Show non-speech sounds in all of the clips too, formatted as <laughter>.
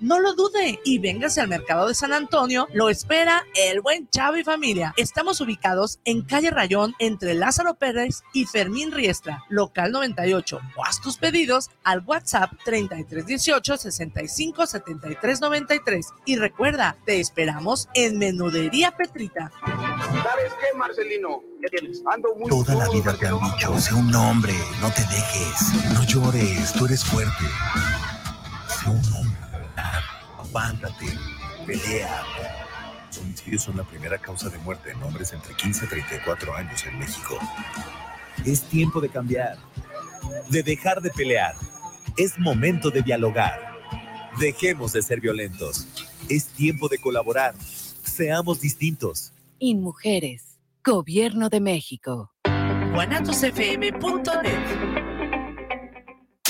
No lo dude y véngase al mercado de San Antonio. Lo espera el buen Chavo y familia. Estamos ubicados en calle Rayón entre Lázaro Pérez y Fermín Riestra, local 98. O haz tus pedidos al WhatsApp 3318 65 73 93. Y recuerda, te esperamos en Menudería Petrita. ¿Sabes qué, Marcelino? Ando muy Toda la vida te han dicho, sé un hombre, no te dejes, no llores, tú eres fuerte. Sé un hombre, aguántate, pelea. Los homicidios son la primera causa de muerte en hombres entre 15 y 34 años en México. Es tiempo de cambiar, de dejar de pelear. Es momento de dialogar. Dejemos de ser violentos. Es tiempo de colaborar. Seamos distintos. InMujeres, Gobierno de México. guanatosfm.net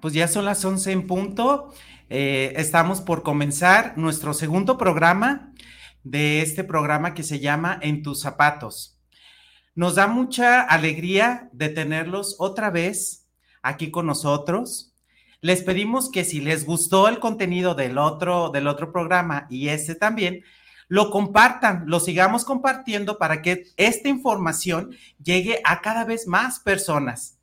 Pues ya son las 11 en punto. Eh, estamos por comenzar nuestro segundo programa de este programa que se llama En tus zapatos. Nos da mucha alegría de tenerlos otra vez aquí con nosotros. Les pedimos que si les gustó el contenido del otro, del otro programa y este también, lo compartan, lo sigamos compartiendo para que esta información llegue a cada vez más personas.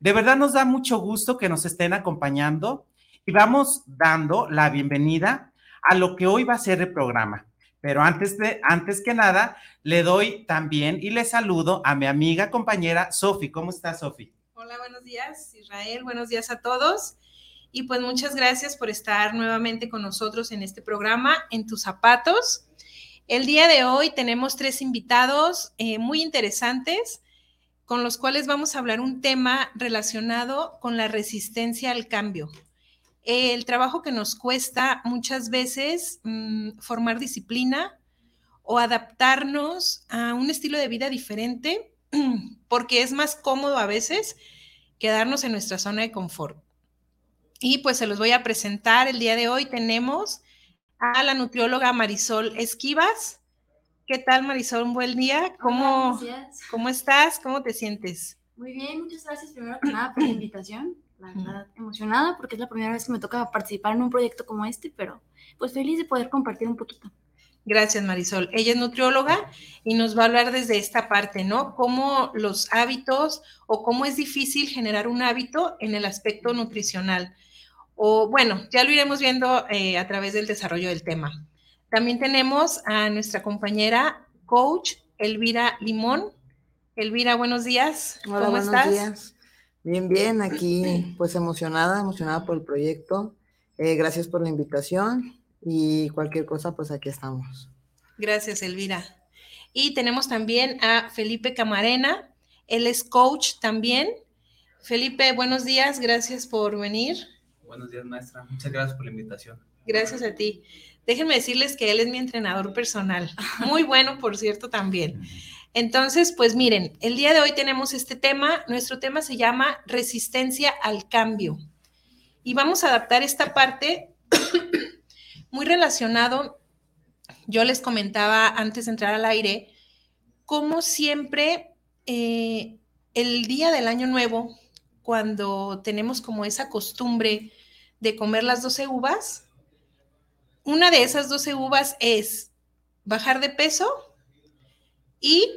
De verdad nos da mucho gusto que nos estén acompañando y vamos dando la bienvenida a lo que hoy va a ser el programa. Pero antes de, antes que nada, le doy también y le saludo a mi amiga compañera Sofi. ¿Cómo estás, Sofi? Hola, buenos días, Israel. Buenos días a todos. Y pues muchas gracias por estar nuevamente con nosotros en este programa, En tus zapatos. El día de hoy tenemos tres invitados eh, muy interesantes con los cuales vamos a hablar un tema relacionado con la resistencia al cambio. El trabajo que nos cuesta muchas veces mm, formar disciplina o adaptarnos a un estilo de vida diferente, <clears throat> porque es más cómodo a veces quedarnos en nuestra zona de confort. Y pues se los voy a presentar. El día de hoy tenemos a la nutrióloga Marisol Esquivas. ¿Qué tal, Marisol? Un buen día. ¿Cómo, ¿Cómo estás? ¿Cómo te sientes? Muy bien, muchas gracias primero que nada por la invitación. La verdad, emocionada porque es la primera vez que me toca participar en un proyecto como este, pero pues feliz de poder compartir un poquito. Gracias, Marisol. Ella es nutrióloga y nos va a hablar desde esta parte, ¿no? Cómo los hábitos o cómo es difícil generar un hábito en el aspecto nutricional. O bueno, ya lo iremos viendo eh, a través del desarrollo del tema. También tenemos a nuestra compañera coach Elvira Limón. Elvira, buenos días. Hola, ¿Cómo buenos días. Bien, bien, aquí pues emocionada, emocionada por el proyecto. Eh, gracias por la invitación y cualquier cosa, pues aquí estamos. Gracias, Elvira. Y tenemos también a Felipe Camarena, él es coach también. Felipe, buenos días, gracias por venir. Buenos días, maestra. Muchas gracias por la invitación. Gracias a ti. Déjenme decirles que él es mi entrenador personal. <laughs> Muy bueno, por cierto, también. Entonces, pues miren, el día de hoy tenemos este tema. Nuestro tema se llama resistencia al cambio. Y vamos a adaptar esta parte <coughs> muy relacionado. Yo les comentaba antes de entrar al aire, como siempre eh, el día del año nuevo, cuando tenemos como esa costumbre de comer las 12 uvas, una de esas 12 uvas es bajar de peso y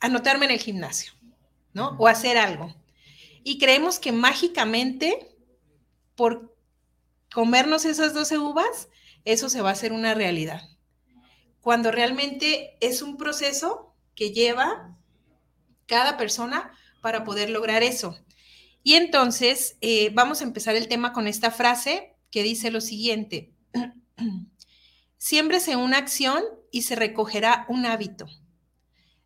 anotarme en el gimnasio, ¿no? O hacer algo. Y creemos que mágicamente, por comernos esas 12 uvas, eso se va a hacer una realidad. Cuando realmente es un proceso que lleva cada persona para poder lograr eso. Y entonces eh, vamos a empezar el tema con esta frase que dice lo siguiente. <clears throat> Siémbrese una acción y se recogerá un hábito.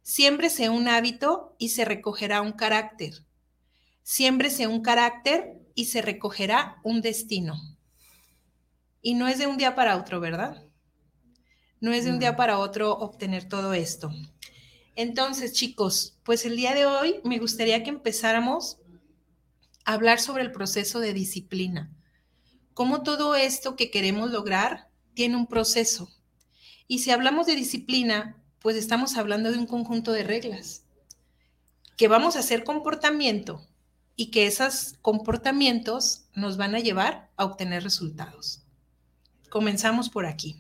Siémbrese un hábito y se recogerá un carácter. Siémbrese un carácter y se recogerá un destino. Y no es de un día para otro, ¿verdad? No es de un día para otro obtener todo esto. Entonces, chicos, pues el día de hoy me gustaría que empezáramos a hablar sobre el proceso de disciplina. Cómo todo esto que queremos lograr tiene un proceso. Y si hablamos de disciplina, pues estamos hablando de un conjunto de reglas que vamos a hacer comportamiento y que esos comportamientos nos van a llevar a obtener resultados. Comenzamos por aquí.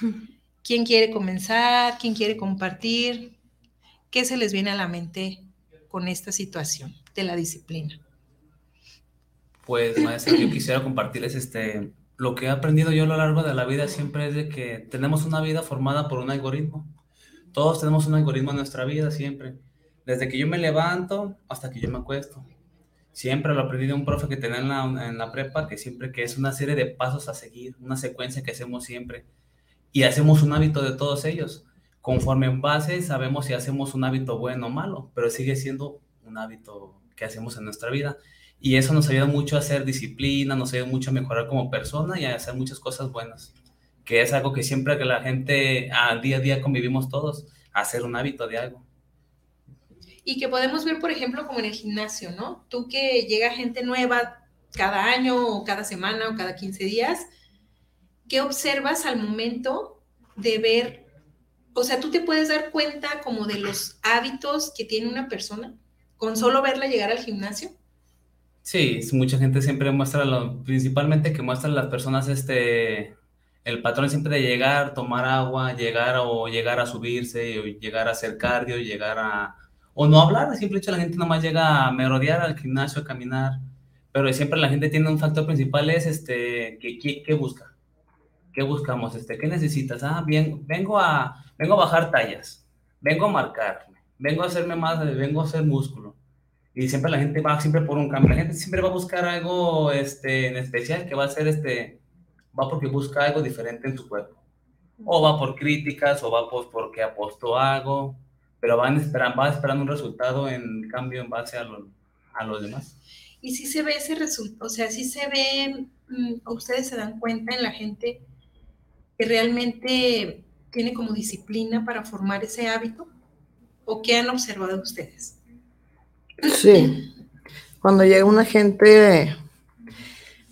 <laughs> ¿Quién quiere comenzar? ¿Quién quiere compartir? ¿Qué se les viene a la mente con esta situación de la disciplina? Pues, maestra, yo quisiera compartirles este, lo que he aprendido yo a lo largo de la vida siempre es de que tenemos una vida formada por un algoritmo. Todos tenemos un algoritmo en nuestra vida siempre. Desde que yo me levanto hasta que yo me acuesto. Siempre lo aprendí de un profe que tenía en la, en la prepa, que siempre que es una serie de pasos a seguir, una secuencia que hacemos siempre. Y hacemos un hábito de todos ellos conforme en base sabemos si hacemos un hábito bueno o malo, pero sigue siendo un hábito que hacemos en nuestra vida. Y eso nos ayuda mucho a hacer disciplina, nos ayuda mucho a mejorar como persona y a hacer muchas cosas buenas, que es algo que siempre que la gente a día a día convivimos todos, hacer un hábito de algo. Y que podemos ver, por ejemplo, como en el gimnasio, ¿no? Tú que llega gente nueva cada año o cada semana o cada 15 días, ¿qué observas al momento de ver o sea, tú te puedes dar cuenta como de los hábitos que tiene una persona con solo verla llegar al gimnasio. Sí, mucha gente siempre muestra, lo, principalmente que muestran las personas este, el patrón siempre de llegar, tomar agua, llegar o llegar a subirse, o llegar a hacer cardio, llegar a, o no hablar, siempre la gente nomás llega a merodear al gimnasio, a caminar, pero siempre la gente tiene un factor principal es este, que busca, ¿qué buscamos? Este, ¿qué necesitas? Ah, bien, vengo a, vengo a bajar tallas, vengo a marcarme, vengo a hacerme más, vengo a hacer músculo. Y siempre la gente va siempre por un cambio. La gente siempre va a buscar algo este, en especial que va a ser este, va porque busca algo diferente en su cuerpo. O va por críticas, o va por, porque apostó algo, pero van esperando, va esperando un resultado en cambio en base a, lo, a los demás. Y si se ve ese resultado, o sea, si se ve, mm, ustedes se dan cuenta en la gente que realmente tiene como disciplina para formar ese hábito? ¿O qué han observado ustedes? Sí, cuando llega una gente,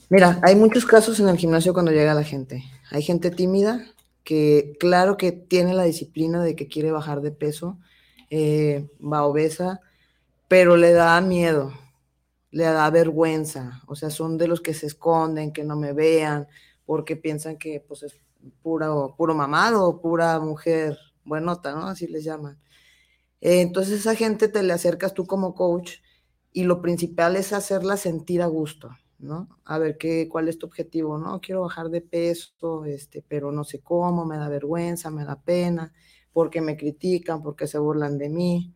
mira, hay muchos casos en el gimnasio cuando llega la gente. Hay gente tímida que claro que tiene la disciplina de que quiere bajar de peso, eh, va obesa, pero le da miedo, le da vergüenza, o sea, son de los que se esconden, que no me vean, porque piensan que pues es puro, puro mamado o pura mujer buenota, ¿no? Así les llaman. Eh, entonces esa gente te le acercas tú como coach y lo principal es hacerla sentir a gusto, ¿no? A ver qué, cuál es tu objetivo, ¿no? Quiero bajar de peso, este, pero no sé cómo, me da vergüenza, me da pena, porque me critican, porque se burlan de mí.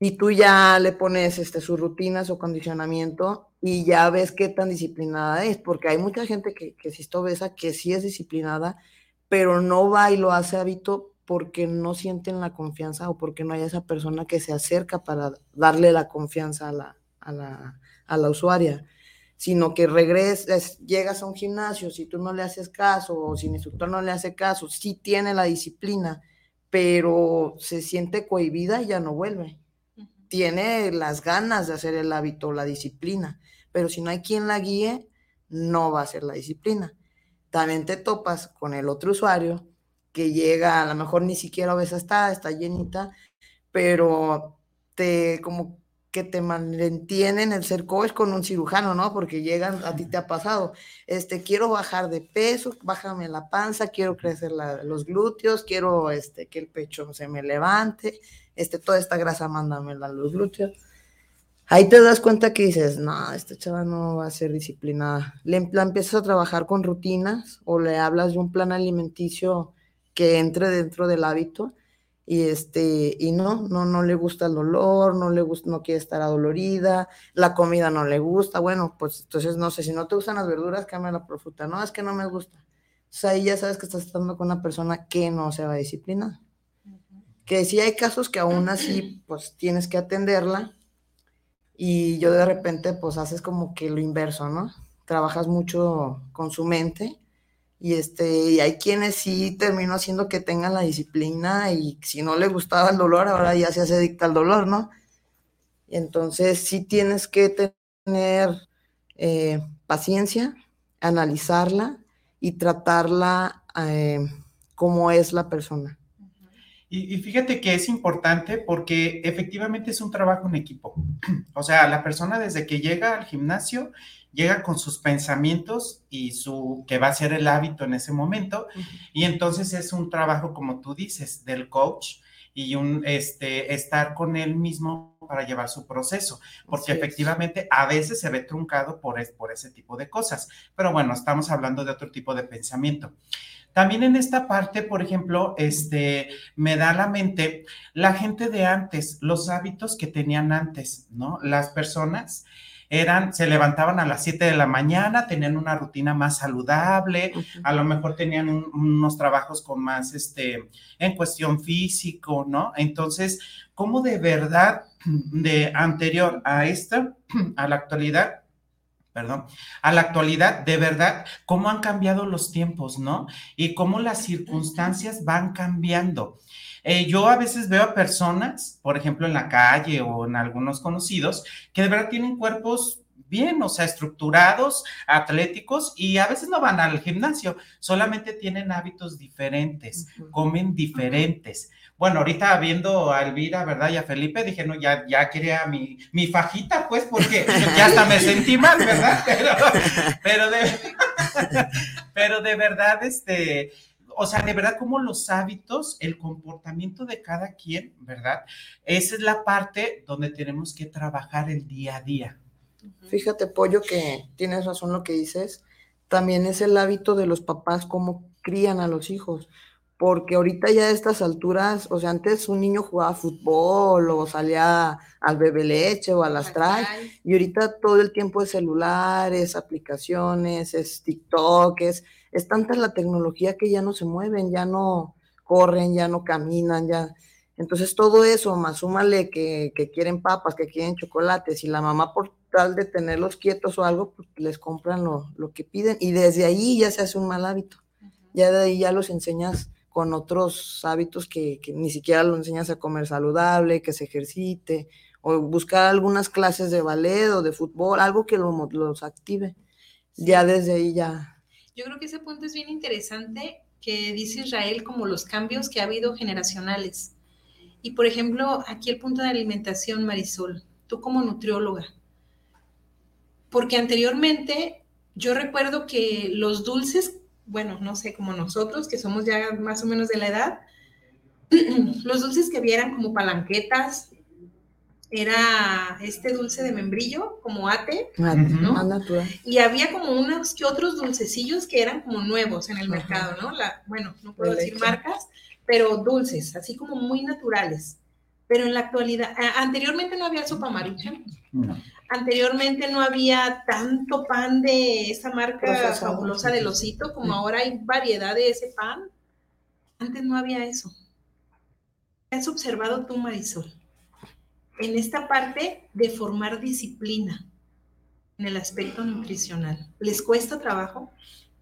Y tú ya le pones este, sus rutinas o condicionamiento y ya ves qué tan disciplinada es, porque hay mucha gente que, que si está obesa, que sí es disciplinada, pero no va y lo hace hábito porque no sienten la confianza o porque no hay esa persona que se acerca para darle la confianza a la, a la, a la usuaria, sino que regresas, llegas a un gimnasio, si tú no le haces caso o si el instructor no le hace caso, sí tiene la disciplina, pero se siente cohibida y ya no vuelve. Tiene las ganas de hacer el hábito, la disciplina, pero si no hay quien la guíe, no va a ser la disciplina. También te topas con el otro usuario que llega, a lo mejor ni siquiera a veces está, está llenita, pero te como que te mantienen el ser coach con un cirujano, ¿no? Porque llegan, a ti te ha pasado, este, quiero bajar de peso, bájame la panza, quiero crecer los glúteos, quiero este, que el pecho se me levante, este, toda esta grasa mándamela a los glúteos. Ahí te das cuenta que dices, no, esta chava no va a ser disciplinada. Le, empiezas a trabajar con rutinas o le hablas de un plan alimenticio que entre dentro del hábito y este y no no no le gusta el dolor no le gusta no quiere estar adolorida la comida no le gusta bueno pues entonces no sé si no te gustan las verduras cámbiala por fruta no es que no me gusta. O sea ahí ya sabes que estás tratando con una persona que no se va a disciplinar que sí hay casos que aún así pues tienes que atenderla y yo de repente pues haces como que lo inverso no trabajas mucho con su mente y, este, y hay quienes sí terminó haciendo que tengan la disciplina y si no le gustaba el dolor, ahora ya se hace adicta al dolor, ¿no? Entonces sí tienes que tener eh, paciencia, analizarla y tratarla eh, como es la persona. Y, y, fíjate que es importante porque efectivamente es un trabajo en equipo. <clears throat> O sea, la persona desde que llega al gimnasio llega con sus pensamientos y su que va a ser el hábito en ese momento y entonces es un trabajo como tú dices del coach y un este estar con él mismo para llevar su proceso, porque efectivamente a veces se ve truncado por, es, por ese tipo de cosas, pero bueno, estamos hablando de otro tipo de pensamiento. También en esta parte, por ejemplo, este, me da la mente la gente de antes, los hábitos que tenían antes, ¿no? Las personas eran, se levantaban a las 7 de la mañana, tenían una rutina más saludable, a lo mejor tenían unos trabajos con más, este, en cuestión físico, ¿no? Entonces, ¿cómo de verdad, de anterior a esta, <clears throat> a la actualidad, perdón, a la actualidad, de verdad, cómo han cambiado los tiempos, ¿no? Y cómo las circunstancias van cambiando. Eh, yo a veces veo a personas, por ejemplo, en la calle o en algunos conocidos, que de verdad tienen cuerpos bien, o sea, estructurados, atléticos y a veces no van al gimnasio, solamente tienen hábitos diferentes, comen diferentes. Bueno, ahorita viendo a Elvira, ¿verdad? Y a Felipe, dije, no, ya, ya quería mi, mi fajita, pues, porque ya hasta me sentí mal, ¿verdad? <laughs> Pero, pero, de, <laughs> pero de verdad, este, o sea, de verdad como los hábitos, el comportamiento de cada quien, ¿verdad? Esa es la parte donde tenemos que trabajar el día a día. Fíjate, Pollo, que tienes razón lo que dices. También es el hábito de los papás cómo crían a los hijos. Porque ahorita ya a estas alturas, o sea, antes un niño jugaba fútbol o salía al bebé leche o a las traes, y ahorita todo el tiempo es celulares, aplicaciones, es TikTok, es es tanta la tecnología que ya no se mueven, ya no corren, ya no caminan, ya. Entonces todo eso, más súmale que, quieren papas, que quieren chocolates, y la mamá por tal de tenerlos quietos o algo, pues les compran lo, que piden, y desde ahí ya se hace un mal hábito. Ya de ahí ya los enseñas con otros hábitos que, ni siquiera los enseñas a comer saludable, que se ejercite, o buscar algunas clases de ballet o de fútbol, algo que los active. Ya desde ahí ya, yo creo que ese punto es bien interesante que dice Israel como los cambios que ha habido generacionales. Y por ejemplo, aquí el punto de alimentación, Marisol, tú como nutrióloga, porque anteriormente yo recuerdo que los dulces, bueno, no sé, como nosotros, que somos ya más o menos de la edad, <clears throat> los dulces que vieran como palanquetas, era este dulce de membrillo, como ate, ¿no? Y había como unos que otros dulcecillos que eran como nuevos en el mercado, ¿no? La, bueno, no puedo decir marcas, pero dulces, así como muy naturales. Pero en la actualidad, anteriormente no había sopa maruchan. Anteriormente no había tanto pan de esa marca fabulosa del osito, como ahora hay variedad de ese pan. Antes no había eso. ¿Qué has observado tú, Marisol? En esta parte de formar disciplina en el aspecto nutricional. ¿Les cuesta trabajo?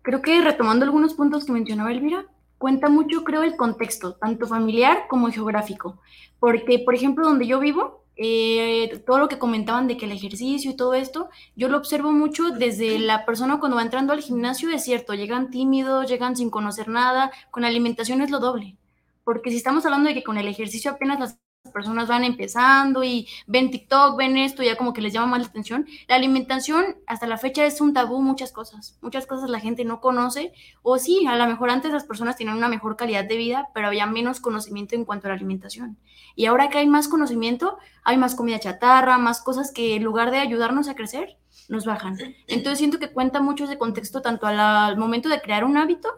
Creo que retomando algunos puntos que mencionaba Elvira, cuenta mucho, creo, el contexto, tanto familiar como geográfico. Porque, por ejemplo, donde yo vivo, eh, todo lo que comentaban de que el ejercicio y todo esto, yo lo observo mucho desde la persona cuando va entrando al gimnasio, es cierto, llegan tímidos, llegan sin conocer nada, con alimentación es lo doble. Porque si estamos hablando de que con el ejercicio apenas las personas van empezando y ven TikTok, ven esto, ya como que les llama más la atención. La alimentación hasta la fecha es un tabú, muchas cosas. Muchas cosas la gente no conoce. O sí, a lo mejor antes las personas tenían una mejor calidad de vida, pero había menos conocimiento en cuanto a la alimentación. Y ahora que hay más conocimiento, hay más comida chatarra, más cosas que en lugar de ayudarnos a crecer, nos bajan. Entonces siento que cuenta mucho ese contexto tanto al momento de crear un hábito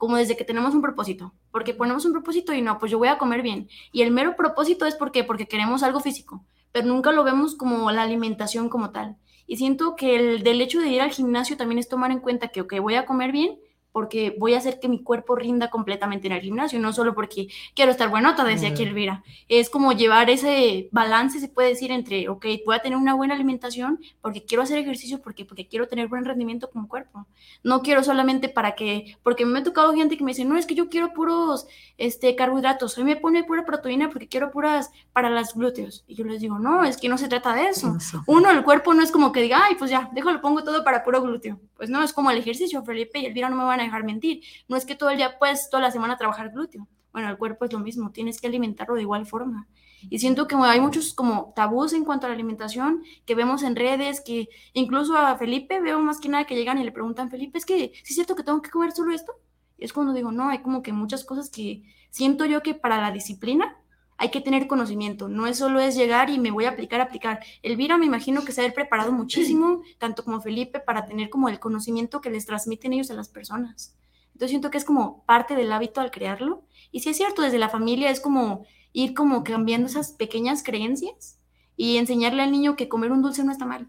como desde que tenemos un propósito, porque ponemos un propósito y no, pues yo voy a comer bien. Y el mero propósito es porque, porque queremos algo físico, pero nunca lo vemos como la alimentación como tal. Y siento que el del hecho de ir al gimnasio también es tomar en cuenta que, ok, voy a comer bien, porque voy a hacer que mi cuerpo rinda completamente en el gimnasio, no solo porque quiero estar buenota, decía aquí Elvira. Es como llevar ese balance, se puede decir, entre, ok, voy a tener una buena alimentación porque quiero hacer ejercicio, porque, porque quiero tener buen rendimiento como cuerpo. No quiero solamente para que, porque me ha tocado gente que me dice, no, es que yo quiero puros este, carbohidratos, hoy me pone pura proteína porque quiero puras para las glúteos. Y yo les digo, no, es que no se trata de eso. Uno, el cuerpo no es como que diga, ay, pues ya, déjalo, pongo todo para puro glúteo. Pues no, es como el ejercicio, Felipe y Elvira no me van dejar mentir. No es que todo el día puedes toda la semana trabajar glúteo. Bueno, el cuerpo es lo mismo, tienes que alimentarlo de igual forma. Y siento que hay muchos como tabús en cuanto a la alimentación que vemos en redes, que incluso a Felipe veo más que nada que llegan y le preguntan, Felipe, es que ¿sí es cierto que tengo que comer solo esto? Y es cuando digo, no, hay como que muchas cosas que siento yo que para la disciplina hay que tener conocimiento, no es solo es llegar y me voy a aplicar, aplicar. Elvira me imagino que se ha preparado muchísimo, <clears throat> tanto como Felipe, para tener como el conocimiento que les transmiten ellos a las personas. Entonces siento que es como parte del hábito al crearlo. Y sí es cierto, desde la familia es como ir como cambiando esas pequeñas creencias y enseñarle al niño que comer un dulce no está mal.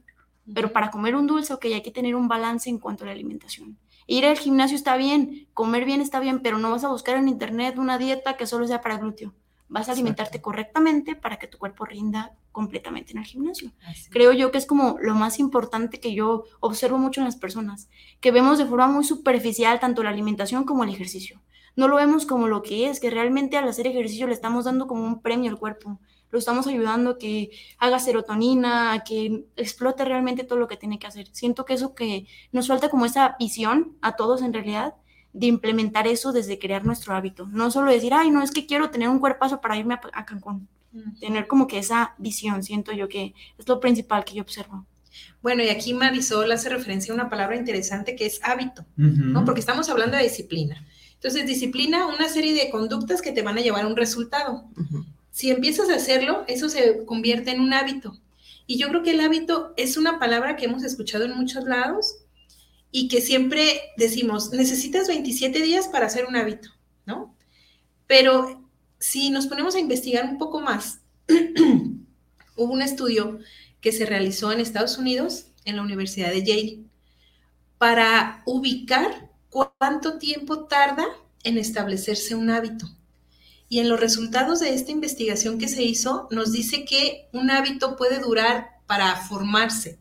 Pero para comer un dulce, ok, hay que tener un balance en cuanto a la alimentación. Ir al gimnasio está bien, comer bien está bien, pero no vas a buscar en internet una dieta que solo sea para glúteo vas a alimentarte correctamente para que tu cuerpo rinda completamente en el gimnasio. Creo yo que es como lo más importante que yo observo mucho en las personas, que vemos de forma muy superficial tanto la alimentación como el ejercicio. No lo vemos como lo que es, que realmente al hacer ejercicio le estamos dando como un premio al cuerpo, lo estamos ayudando a que haga serotonina, a que explote realmente todo lo que tiene que hacer. Siento que eso que nos falta como esa visión a todos en realidad de implementar eso desde crear nuestro hábito. No solo decir, ay, no, es que quiero tener un cuerpazo para irme a, Cancún. Tener como que esa visión, siento yo que es lo principal que yo observo. Bueno, y aquí Marisol hace referencia a una palabra interesante que es hábito, ¿no? Porque estamos hablando de disciplina. Entonces, disciplina, una serie de conductas que te van a llevar a un resultado. Si empiezas a hacerlo, eso se convierte en un hábito. Y yo creo que el hábito es una palabra que hemos escuchado en muchos lados, y que siempre decimos, necesitas 27 días para hacer un hábito, ¿no? Pero si nos ponemos a investigar un poco más, <clears throat> hubo un estudio que se realizó en Estados Unidos, en la Universidad de Yale, para ubicar cuánto tiempo tarda en establecerse un hábito. Y en los resultados de esta investigación que se hizo, nos dice que un hábito puede durar para formarse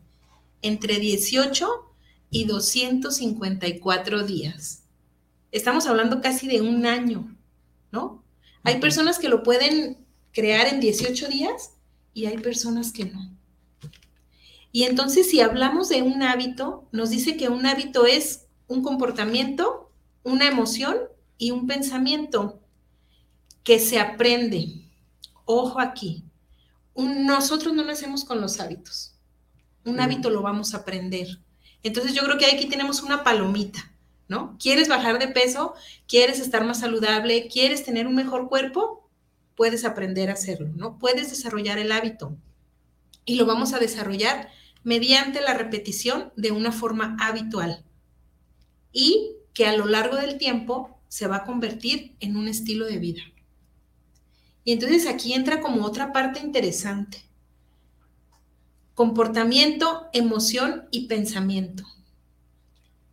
entre 18 y 254 días. Estamos hablando casi de un año, ¿no? Hay personas que lo pueden crear en 18 días y hay personas que no. Y entonces si hablamos de un hábito, nos dice que un hábito es un comportamiento, una emoción y un pensamiento que se aprende. Ojo aquí, nosotros no nacemos con los hábitos. Un hábito lo vamos a aprender. Entonces yo creo que aquí tenemos una palomita, ¿no? ¿Quieres bajar de peso? ¿Quieres estar más saludable? ¿Quieres tener un mejor cuerpo? Puedes aprender a hacerlo, ¿no? Puedes desarrollar el hábito. Y lo vamos a desarrollar mediante la repetición de una forma habitual. Y que a lo largo del tiempo se va a convertir en un estilo de vida. Y entonces aquí entra como otra parte interesante comportamiento, emoción y pensamiento.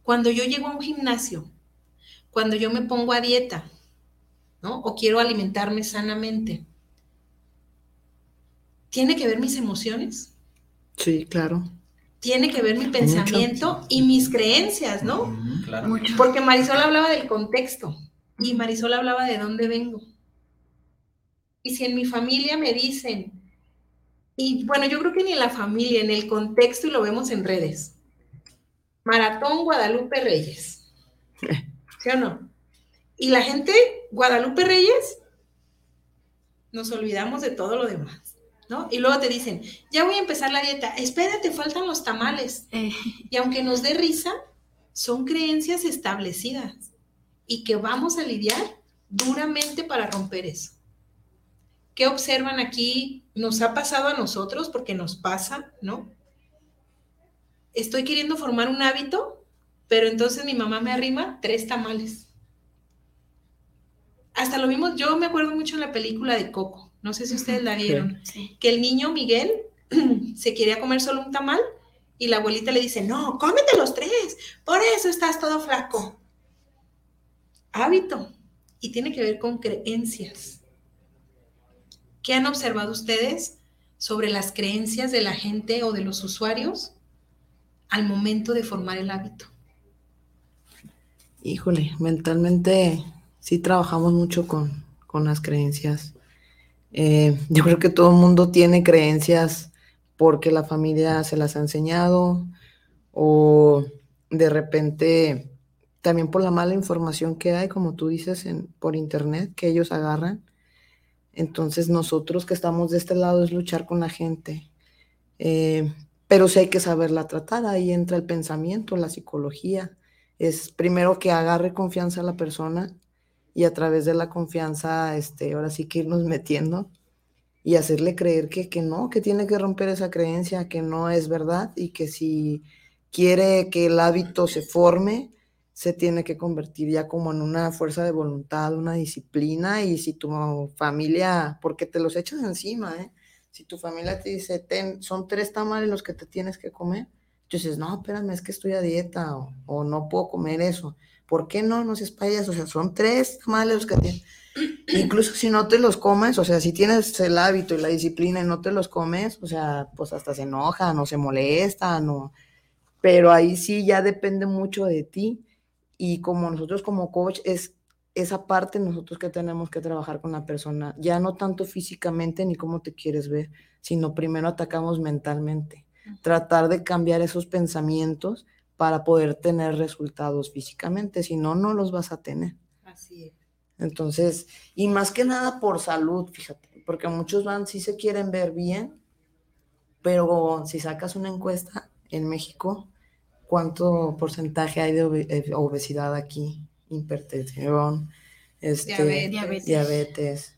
Cuando yo llego a un gimnasio, cuando yo me pongo a dieta, ¿no? O quiero alimentarme sanamente, ¿tiene que ver mis emociones? Sí, claro. Tiene que ver mi pensamiento y mis creencias, ¿no? claro. Porque Marisol hablaba del contexto y Marisol hablaba de dónde vengo. Y si en mi familia me dicen, y bueno, yo creo que ni en la familia, en el contexto, y lo vemos en redes. Maratón Guadalupe Reyes. <laughs> ¿Sí o no? Y la gente, Guadalupe Reyes, nos olvidamos de todo lo demás, ¿no? Y luego te dicen, ya voy a empezar la dieta, espérate, faltan los tamales. Eh. Y aunque nos dé risa, son creencias establecidas y que vamos a lidiar duramente para romper eso. ¿Qué observan aquí? Nos ha pasado a nosotros porque nos pasa, ¿no? Estoy queriendo formar un hábito, pero entonces mi mamá me arrima tres tamales. hasta lo vimos, yo me acuerdo mucho en la película de Coco, no sé si ustedes la vieron, Sí. que el niño Miguel <clears throat> se quería comer solo un tamal y la abuelita le dice, no, cómete los tres, por eso estás todo flaco. Hábito, y tiene que ver con creencias. ¿Qué han observado ustedes sobre las creencias de la gente o de los usuarios al momento de formar el hábito? Híjole, mentalmente sí trabajamos mucho con, con las creencias. Eh, yo creo que todo el mundo tiene creencias porque la familia se las ha enseñado o de repente también por la mala información que hay, como tú dices, en, por internet, que ellos agarran. Entonces nosotros que estamos de este lado es luchar con la gente. Eh, pero sí hay que saberla tratar, ahí entra el pensamiento, la psicología. Es primero que agarre confianza a la persona y a través de la confianza, este, ahora sí que irnos <laughs> metiendo y hacerle creer que, que no, que tiene que romper esa creencia, que no es verdad y que si quiere que el hábito se forme, se tiene que convertir ya como en una fuerza de voluntad, una disciplina y si tu familia, porque te los echas encima, ¿eh? Si tu familia te dice, Ten, son tres tamales los que te tienes que comer, tú dices, no, espérame, es que estoy a dieta o, no puedo comer eso. ¿Por qué no? No seas payaso, o sea, son tres tamales los que tienes. Incluso si no te los comes, o sea, si tienes el hábito y la disciplina y no te los comes, o sea, pues hasta se enojan o se molestan, o... pero ahí sí ya depende mucho de ti y como nosotros como coach es esa parte nosotros que tenemos que trabajar con la persona, ya no tanto físicamente ni cómo te quieres ver, sino primero atacamos mentalmente, tratar de cambiar esos pensamientos para poder tener resultados físicamente, si no, no los vas a tener. Así es. Entonces, y más que nada por salud, fíjate, porque muchos van, sí se quieren ver bien, pero si sacas una encuesta en México, ¿cuánto porcentaje hay de eh, obesidad aquí? Hipertensión, este, Diabetes. Diabetes. diabetes.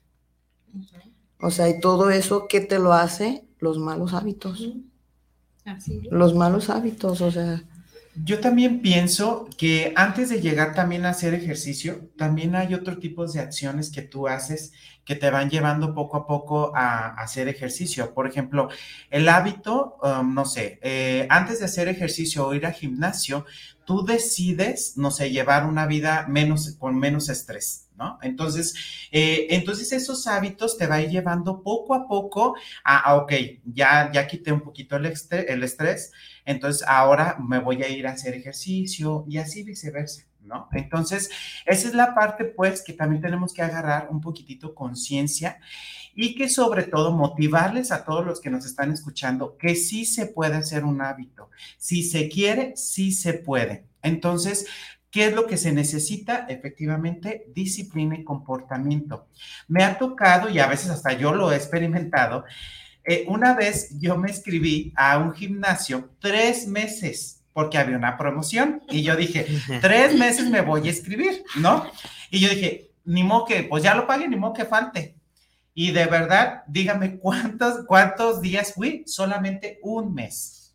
O sea, y todo eso, ¿qué te lo hace? Los malos hábitos. Así es. Los malos hábitos, o sea, Yo también pienso que antes de llegar también a hacer ejercicio, también hay otro tipo de acciones que tú haces que te van llevando poco a poco a, hacer ejercicio. Por ejemplo, el hábito, um, no sé, eh, antes de hacer ejercicio o ir al gimnasio, tú decides, no sé, llevar una vida menos, con menos estrés, ¿no? Entonces, eh, entonces esos hábitos te va llevando poco a poco a, a, ok, ya, ya quité un poquito el, el estrés, entonces ahora me voy a ir a hacer ejercicio y así viceversa, ¿no? Entonces, esa es la parte, pues, que también tenemos que agarrar un poquitito conciencia y que sobre todo motivarles a todos los que nos están escuchando que sí se puede hacer un hábito. Si se quiere, sí se puede. Entonces, ¿qué es lo que se necesita? Efectivamente, disciplina y comportamiento. Me ha tocado, y a veces hasta yo lo he experimentado, eh, una vez yo me escribí a un gimnasio tres meses porque había una promoción y yo dije, <laughs> tres meses me voy a escribir, ¿no? Y yo dije, ni modo que, pues ya lo pague, ni modo que falte. Y de verdad, dígame cuántos, cuántos días fui, solamente un mes,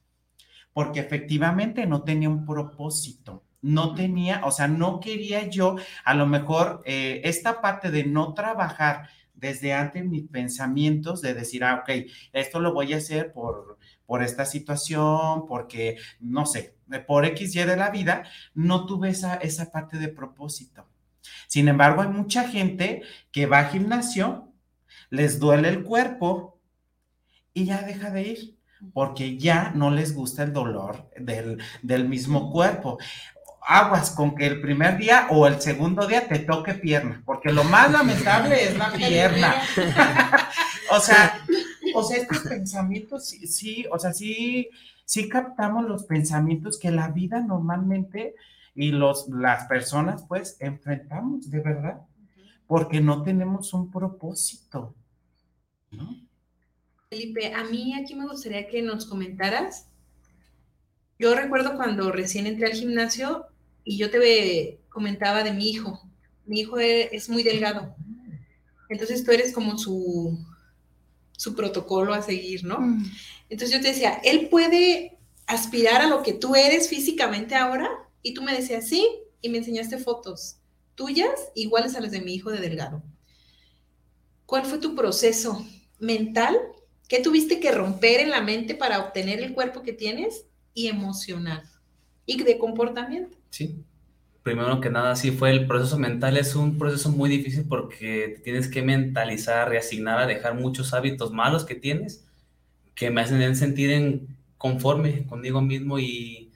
porque efectivamente no tenía un propósito, no tenía, o sea, no quería yo, a lo mejor, eh, esta parte de no trabajar desde antes mis pensamientos, de decir, ah, ok, esto lo voy a hacer por, por esta situación, porque, no sé, por X, Y de la vida, no tuve esa, esa parte de propósito. Sin embargo, hay mucha gente que va al gimnasio, les duele el cuerpo y ya deja de ir porque ya no les gusta el dolor del, del mismo cuerpo. Aguas con que el primer día o el segundo día te toque pierna, porque lo más lamentable es la <laughs> pierna. <laughs> o sea, o sea, estos pensamientos, sí, sí, o sea, sí, sí captamos los pensamientos que la vida normalmente y los, las personas pues enfrentamos, de verdad, porque no tenemos un propósito, ¿no? Felipe, a mí aquí me gustaría que nos comentaras. Yo recuerdo cuando recién entré al gimnasio y yo te comentaba de mi hijo. Mi hijo e- es muy delgado. Entonces tú eres como su, su protocolo a seguir, ¿no? Mm. Entonces yo te decía, ¿él puede aspirar a lo que tú eres físicamente ahora? Y tú me decías, sí, y me enseñaste fotos. tuyas iguales a las de mi hijo de Delgado. ¿Cuál fue tu proceso mental? ¿Qué tuviste que romper en la mente para obtener el cuerpo que tienes? Y emocional. Y de comportamiento. Sí. Primero que nada, sí fue el proceso mental. Es un proceso muy difícil porque tienes que mentalizar, reasignar, a dejar muchos hábitos malos que tienes que me hacen sentir en conforme conmigo mismo y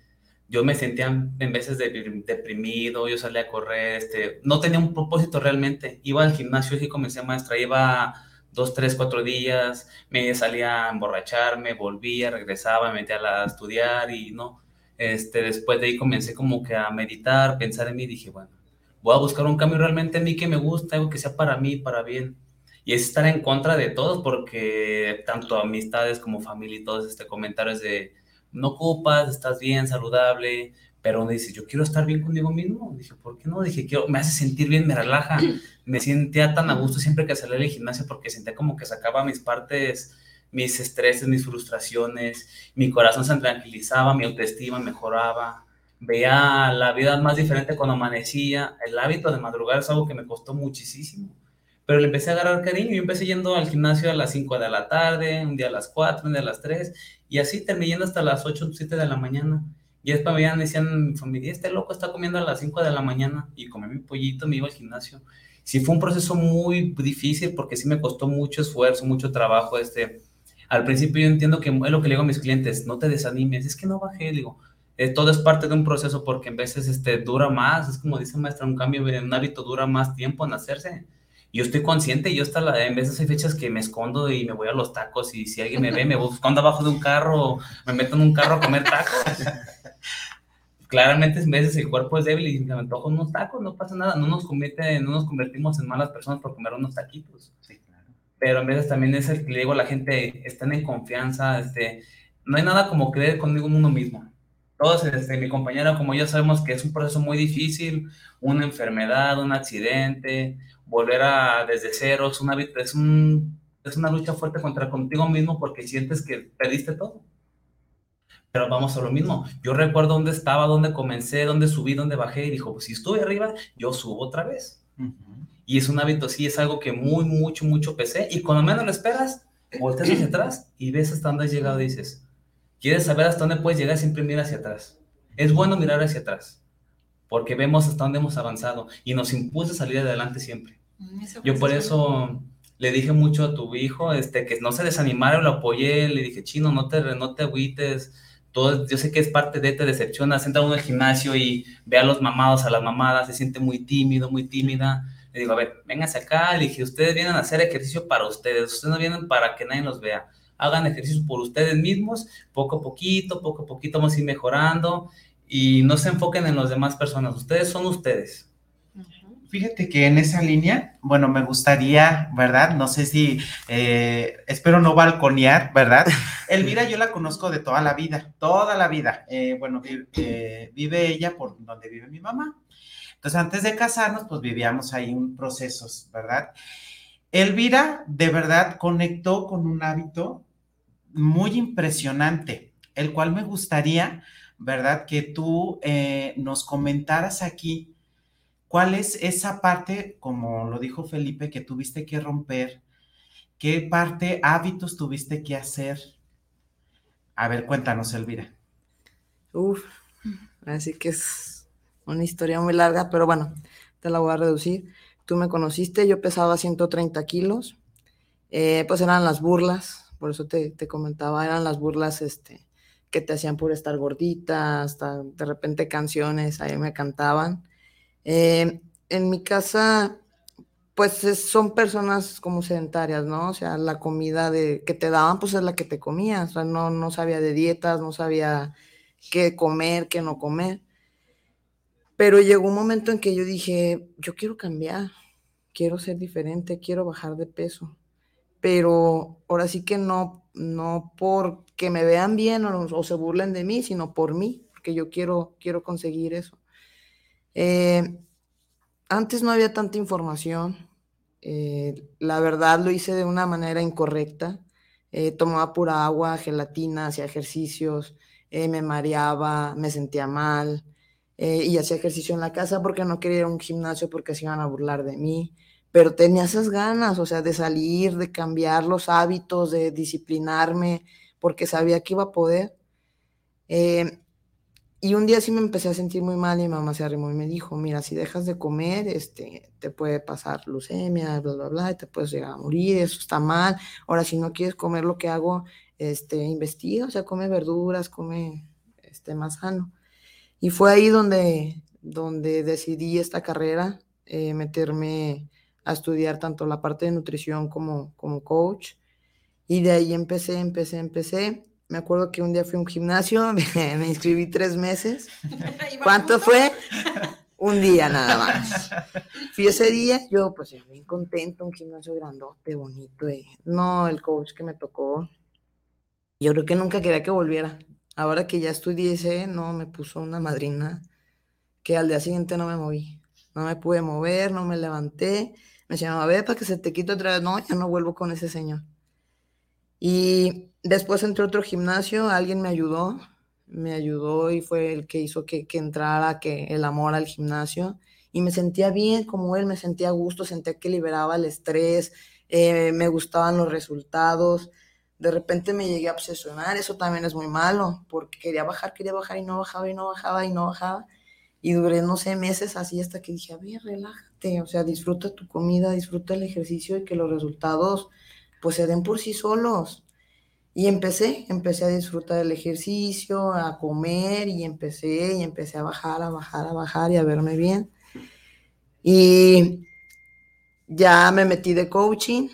yo me sentía en veces deprimido, yo salía a correr, este, no tenía un propósito realmente. Iba al gimnasio y comencé maestra, iba dos, tres, cuatro días, me salía a emborracharme, volvía, regresaba, me metía a estudiar y no. Este, después de ahí comencé como que a meditar, pensar en mí, dije, bueno, voy a buscar un cambio realmente en mí que me gusta, algo que sea para mí, para bien. Y es estar en contra de todos, porque tanto amistades como familia y todos este comentarios de no ocupas, estás bien, saludable, pero uno dice, yo quiero estar bien conmigo mismo. Dije, ¿por qué no? Dije, quiero, me hace sentir bien, me relaja. Me sentía tan a gusto siempre que salía del gimnasio porque sentía como que sacaba mis partes, mis estreses, mis frustraciones, mi corazón se tranquilizaba, mi autoestima mejoraba. Veía la vida más diferente cuando amanecía. El hábito de madrugar es algo que me costó muchísimo pero le empecé a agarrar cariño. Yo empecé yendo al gimnasio a las 5 de la tarde, un día a las 4, un día a las 3, y así terminé yendo hasta las 8, 7 de la mañana. Y después me decían, mi familia, este loco está comiendo a las 5 de la mañana, y comí mi pollito, me iba al gimnasio. Sí fue un proceso muy difícil porque sí me costó mucho esfuerzo, mucho trabajo. Este, al principio yo entiendo que es lo que le digo a mis clientes, no te desanimes, es que no bajé, digo, eh, todo es parte de un proceso porque en veces este, dura más, es como dice maestra, un cambio, un hábito dura más tiempo en hacerse yo estoy consciente, yo hasta la, en veces hay fechas que me escondo y me voy a los tacos y si alguien me ve, me escondo abajo de un carro, me meto en un carro a comer tacos. <laughs> Claramente en veces el cuerpo es débil y me antojo unos tacos, no pasa nada, no nos, convierte, no nos convertimos en malas personas por comer unos taquitos. Pero en veces también es el que le digo a la gente, estén en confianza, este, no hay nada como creer conmigo uno mismo. Todos, este, mi compañera, como ya sabemos que es un proceso muy difícil, una enfermedad, un accidente, volver a desde cero, es una, es, un, es una lucha fuerte contra contigo mismo porque sientes que perdiste todo. Pero vamos a lo mismo. Yo recuerdo dónde estaba, dónde comencé, dónde subí, dónde bajé y dijo, pues si estuve arriba, yo subo otra vez. Y es un hábito, sí, es algo que muy, mucho, mucho pesé. Y cuando menos lo esperas, volteas hacia atrás y ves hasta dónde has llegado y dices, ¿quieres saber hasta dónde puedes llegar? Siempre mira hacia atrás. Es bueno mirar hacia atrás porque vemos hasta dónde hemos avanzado y nos impulsa a salir adelante siempre. Mm, yo por eso le dije mucho a tu hijo, este, que no se desanimara, lo apoyé, le dije, chino, no te, no te agüites, todo, yo sé que es parte de te decepciona, senta uno el gimnasio y ve a los mamados, a las mamadas, se siente muy tímido, muy tímida. Le digo, a ver, vénganse acá, le dije, ustedes vienen a hacer ejercicio para ustedes, ustedes no vienen para que nadie los vea. Hagan ejercicios por ustedes mismos, poco a poquito, poco a poquito vamos a ir mejorando y no se enfoquen en las demás personas, ustedes son ustedes Fíjate que en esa línea, bueno, me gustaría, ¿verdad? No sé si, eh, espero no balconear, ¿verdad? <laughs> Elvira yo la conozco de toda la vida, toda la vida. Eh, bueno, eh, vive ella por donde vive mi mamá. Entonces, antes de casarnos, pues vivíamos ahí un proceso, ¿verdad? Elvira de verdad conectó con un hábito muy impresionante, el cual me gustaría, ¿verdad? Que tú nos comentaras aquí ¿Cuál es esa parte, como lo dijo Felipe, que tuviste que romper? ¿Qué parte, hábitos tuviste que hacer? A ver, cuéntanos, Elvira. Uf, así que es una historia muy larga, pero bueno, te la voy a reducir. Tú me conociste, yo pesaba 130 kilos, eh, pues eran las burlas, por eso te, te, comentaba, eran las burlas este, que te hacían por estar gordita, hasta de repente canciones, ahí me cantaban. Eh, en mi casa, pues son personas como sedentarias, ¿no? O sea, la comida de, que te daban, pues es la que te comías. O sea, no, no sabía de dietas, no sabía qué comer, qué no comer. Pero llegó un momento en que yo dije, yo quiero cambiar, quiero ser diferente, quiero bajar de peso. Pero ahora sí que no, no porque me vean bien o, o se burlen de mí, sino por mí, porque yo quiero, quiero conseguir eso. Eh, antes no había tanta información. Eh, la verdad lo hice de una manera incorrecta. Eh, tomaba pura agua, gelatina, hacía ejercicios, me mareaba, me sentía mal. y hacía ejercicio en la casa porque no quería ir a un gimnasio porque se iban a burlar de mí, pero tenía esas ganas, o sea, de salir, de cambiar los hábitos, de disciplinarme, porque sabía que iba a poder. Y un día sí me empecé a sentir muy mal y mi mamá se arrimó y me dijo, mira, si dejas de comer, este, te puede pasar leucemia, bla, bla, bla, y te puedes llegar a morir, eso está mal. Ahora, si no quieres comer lo que hago, este, investiga, o sea, come verduras, come este, más sano. Y fue ahí donde, donde decidí esta carrera, eh, meterme a estudiar tanto la parte de nutrición como, como coach. Y de ahí empecé, empecé, empecé. Me acuerdo que un día fui a un gimnasio, <laughs> me, inscribí tres meses. <laughs> ¿Cuánto fue? un día <laughs> nada más. Fui ese día, yo pues bien contento, un gimnasio grandote, bonito. no, el coach que me tocó, yo creo que nunca quería que volviera. Ahora que ya estudié no, me puso una madrina que al día siguiente no me moví. No me pude mover, no me levanté. Me decían, a ver, para que se te quite otra vez. No, ya no vuelvo con ese señor. Y después entré a otro gimnasio, alguien me ayudó, me ayudó y fue el que hizo que, entrara, que el amor al gimnasio. Y me sentía bien como él, me sentía a gusto, sentía que liberaba el estrés, eh, me gustaban los resultados. De repente me llegué a obsesionar, eso también es muy malo, porque quería bajar, quería bajar y no bajaba y no bajaba y no bajaba. Y duré, no sé, meses así hasta que dije, a ver, relájate, o sea, disfruta tu comida, disfruta el ejercicio y que los resultados pues se den por sí solos. Y empecé, empecé a disfrutar del ejercicio, a comer y empecé y empecé a bajar, a bajar, a bajar y a verme bien. Y ya me metí de coaching,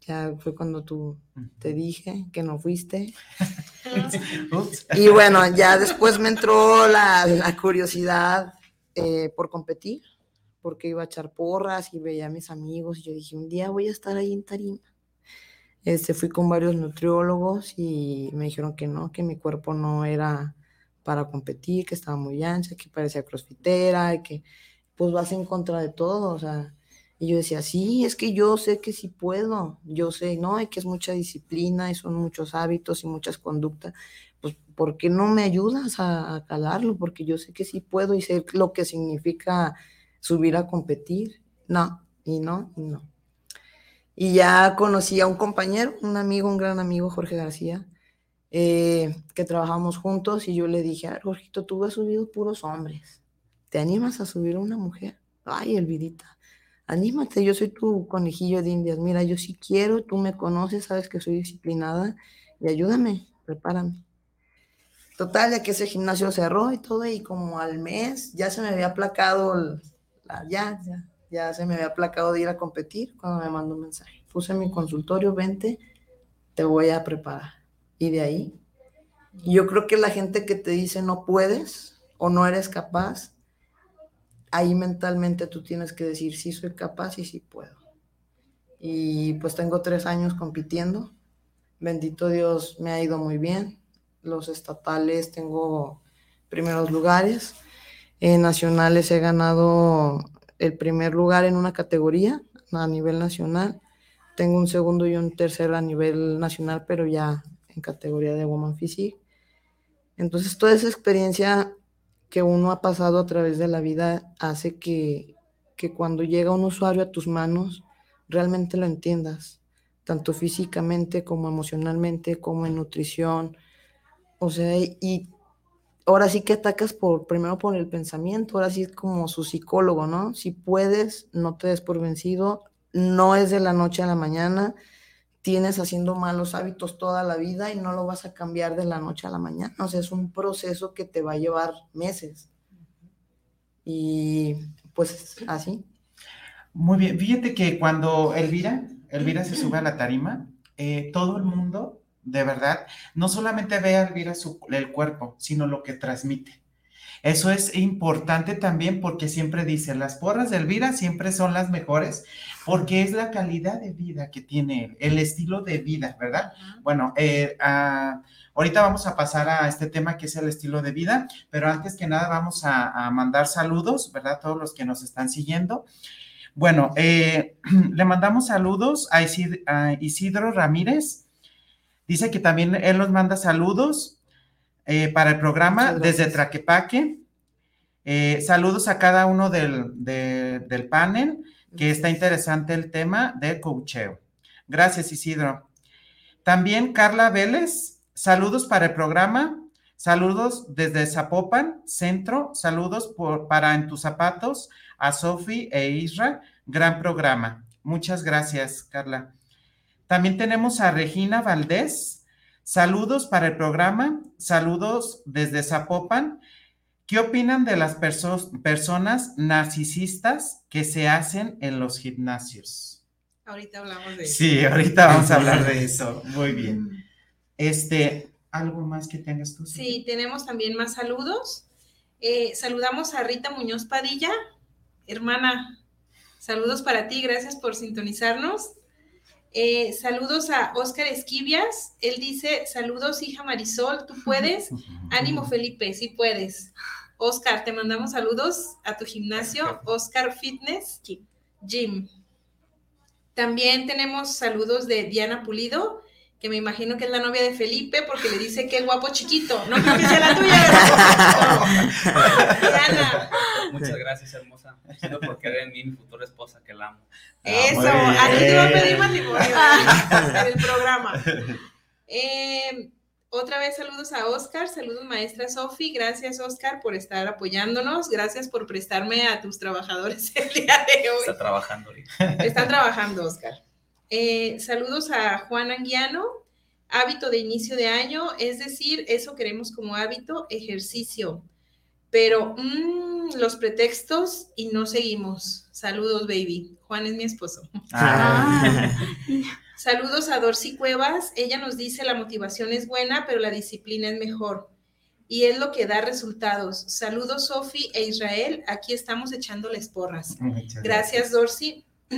ya fue cuando tú te dije que no fuiste. <laughs> y bueno, ya después me entró la, curiosidad eh, por competir, porque iba a echar porras y veía a mis amigos y yo dije, un día voy a estar ahí en tarima. Este, fui con varios nutriólogos y me dijeron que no, que mi cuerpo no era para competir, que estaba muy ancha, que parecía crossfitera, y que pues vas en contra de todo, o sea, y yo decía, sí, es que yo sé que sí puedo, yo sé, no, y que es mucha disciplina y son muchos hábitos y muchas conductas, pues, ¿por qué no me ayudas a, a calarlo? Porque yo sé que sí puedo y sé lo que significa subir a competir. No, y no, y no. Y ya conocí a un compañero, un amigo, un gran amigo, Jorge García, eh, que trabajamos juntos y yo le dije, a Jorgito, tú has subido puros hombres. ¿Te animas a subir a una mujer? Ay, Elvidita, anímate, yo soy tu conejillo de indias. Mira, yo sí quiero, tú me conoces, sabes que soy disciplinada y ayúdame, prepárame. Total, ya que ese gimnasio cerró y todo, y como al mes ya se me había aplacado, la, ya, ya se me había aplacado de ir a competir cuando me mandó un mensaje. Puse mi consultorio, vente, te voy a preparar. Y de ahí, yo creo que la gente que te dice no puedes o no eres capaz, ahí mentalmente tú tienes que decir sí soy capaz y sí puedo. Y pues tengo tres años compitiendo. Bendito Dios, me ha ido muy bien. Los estatales tengo primeros lugares. En nacionales he ganado el primer lugar en una categoría a nivel nacional. Tengo un segundo y un tercer a nivel nacional, pero ya en categoría de Woman Physique. Entonces, toda esa experiencia que uno ha pasado a través de la vida hace que, que cuando llega un usuario a tus manos, realmente lo entiendas, tanto físicamente como emocionalmente, como en nutrición. O sea, y ahora sí que atacas por, primero por el pensamiento, ahora sí es como su psicólogo, ¿no? Si puedes, no te des por vencido, no es de la noche a la mañana, tienes haciendo malos hábitos toda la vida y no lo vas a cambiar de la noche a la mañana, o sea, es un proceso que te va a llevar meses. Y pues así. Muy bien, fíjate que cuando Elvira, Elvira se sube a la tarima, eh, todo el mundo de verdad, no solamente ve a Elvira su, el cuerpo, sino lo que transmite. Eso es importante también porque siempre dice, las porras de Elvira siempre son las mejores porque es la calidad de vida que tiene el estilo de vida, ¿verdad? Bueno, eh, ah, ahorita vamos a pasar a este tema que es el estilo de vida, pero antes que nada vamos a, mandar saludos, ¿verdad? Todos los que nos están siguiendo. Bueno, eh, <clears throat> le mandamos saludos a Isidro Ramírez, Dice que también él nos manda saludos eh, para el programa desde Traquepaque. Eh, saludos a cada uno del, de- del panel, que está interesante el tema de coacheo. Gracias, Isidro. También Carla Vélez, saludos para el programa. Saludos desde Zapopan, Centro. Saludos por, para En tus zapatos a Sofi e Isra. Gran programa. Muchas gracias, Carla. También tenemos a Regina Valdés. Saludos para el programa. Saludos desde Zapopan. ¿Qué opinan de las perso- personas narcisistas que se hacen en los gimnasios? Ahorita hablamos de eso. Sí, ahorita vamos a hablar de <laughs> eso. Muy bien. Este, ¿algo más que tengas tú? Sí, tenemos también más saludos. Eh, saludamos a Rita Muñoz Padilla, hermana. Saludos para ti, gracias por sintonizarnos. Eh, saludos a Óscar Esquivias. Él dice: Saludos, hija Marisol, tú puedes. <laughs> Ánimo, Felipe, sí puedes. Óscar, te mandamos saludos a tu gimnasio, Óscar Fitness Gym. También tenemos saludos de Diana Pulido, que me imagino que es la novia de Felipe, porque le dice que guapo chiquito. No creo que sea la tuya, ¿verdad? <laughs> Diana, Muchas gracias, hermosa. Chido por querer en mí, mi futura esposa, que la amo. eso, muy así te va a pedir matrimonio <laughs> en el programa. <laughs> Eh, otra vez saludos a Oscar, saludos maestra Sofi, gracias Oscar por estar apoyándonos, gracias por prestarme a tus trabajadores <laughs> el día de hoy. Está trabajando ahorita. Están trabajando, Oscar. Eh, saludos a Juan Anguiano. Hábito de inicio de año, es decir, eso queremos como hábito, ejercicio. Pero mm, los pretextos y no seguimos. Saludos, baby. Juan es mi esposo. Ah, <laughs> Saludos a Dorcy Cuevas. Ella nos dice la motivación es buena, pero la disciplina es mejor. Y es lo que da resultados. Saludos, Sofi e Israel. Aquí estamos echándoles porras. muchas Gracias, Dorcy. <clears throat>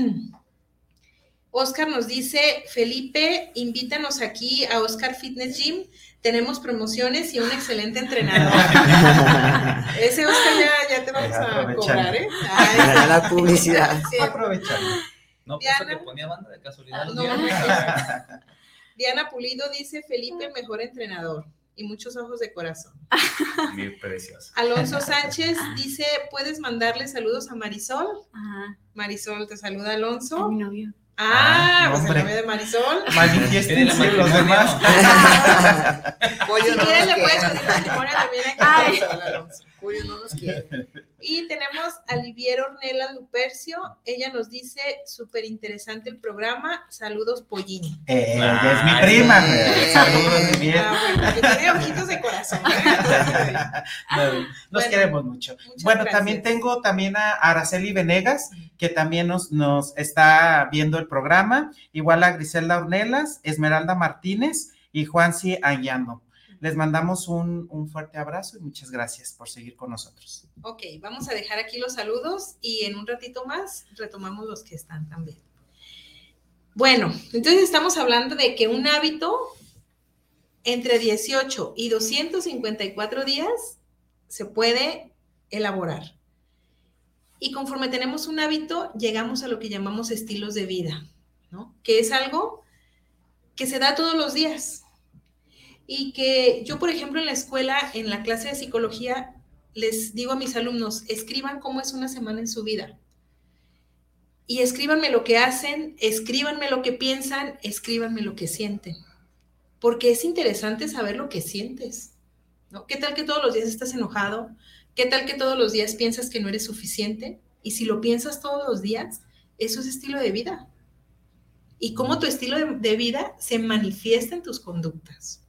Oscar nos dice, Felipe, invítanos aquí a Oscar Fitness Gym. Tenemos promociones y un excelente entrenador. <laughs> Ese Oscar ya, ya te vamos a cobrar, ¿eh? La publicidad. Sí. Aprovechando. No, pues Diana. que ponía banda de casualidad. No, viernes. Diana Pulido dice, Felipe, mejor entrenador. Y muchos ojos de corazón. Mi preciosa. Alonso <laughs> Sánchez dice, ¿puedes mandarle saludos a Marisol? Ajá, Marisol, te saluda a Alonso. mi novio. Ah, Ah, pues el hombre. novio de Marisol. Los demás. Pollo Si no le puedes pedir matrimonio también a Alonso. Pollo no nos quiere. Y tenemos a Livier Ornella Lupercio. Ella nos dice, súper interesante el programa. Saludos, Pollini. Eh, es mi prima. Saludos, muy bien. Ah, bueno, que tiene ojitos de corazón. ¿eh? No, Nos Bueno, queremos mucho. Bueno, gracias. también tengo también a Araceli Venegas, que también nos, nos está viendo el programa. Igual a Griselda Ornelas, Esmeralda Martínez y Juanci Ayano. Les mandamos un, un fuerte abrazo y muchas gracias por seguir con nosotros. Ok, vamos a dejar aquí los saludos y en un ratito más retomamos los que están también. Bueno, entonces estamos hablando de que un hábito entre 18 y 254 días se puede elaborar. Y conforme tenemos un hábito, llegamos a lo que llamamos estilos de vida, ¿no? Que es algo que se da todos los días. Y que yo, por ejemplo, en la escuela, en la clase de psicología, les digo a mis alumnos, escriban cómo es una semana en su vida. Y escríbanme lo que hacen, escríbanme lo que piensan, escríbanme lo que sienten. Porque es interesante saber lo que sientes. ¿no? ¿Qué tal que todos los días estás enojado? ¿Qué tal que todos los días piensas que no eres suficiente? Y si lo piensas todos los días, eso es estilo de vida. Y cómo tu estilo de, de vida se manifiesta en tus conductas.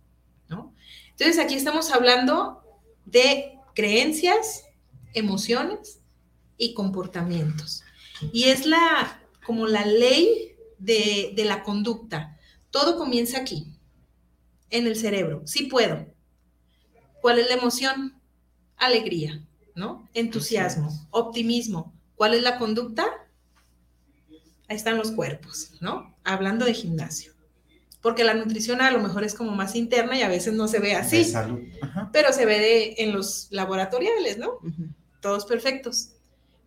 Entonces aquí estamos hablando de creencias, emociones y comportamientos. Y es la, como la ley de, de la conducta. Todo comienza aquí, en el cerebro. Sí puedo. ¿Cuál es la emoción? Alegría, ¿no? Entusiasmo, optimismo. ¿Cuál es la conducta? Ahí están los cuerpos, ¿no? Hablando de gimnasio. Porque la nutrición a lo mejor es como más interna y a veces no se ve De así salud. Ajá. pero se ve de- en los laboratoriales, ¿no? Todos perfectos.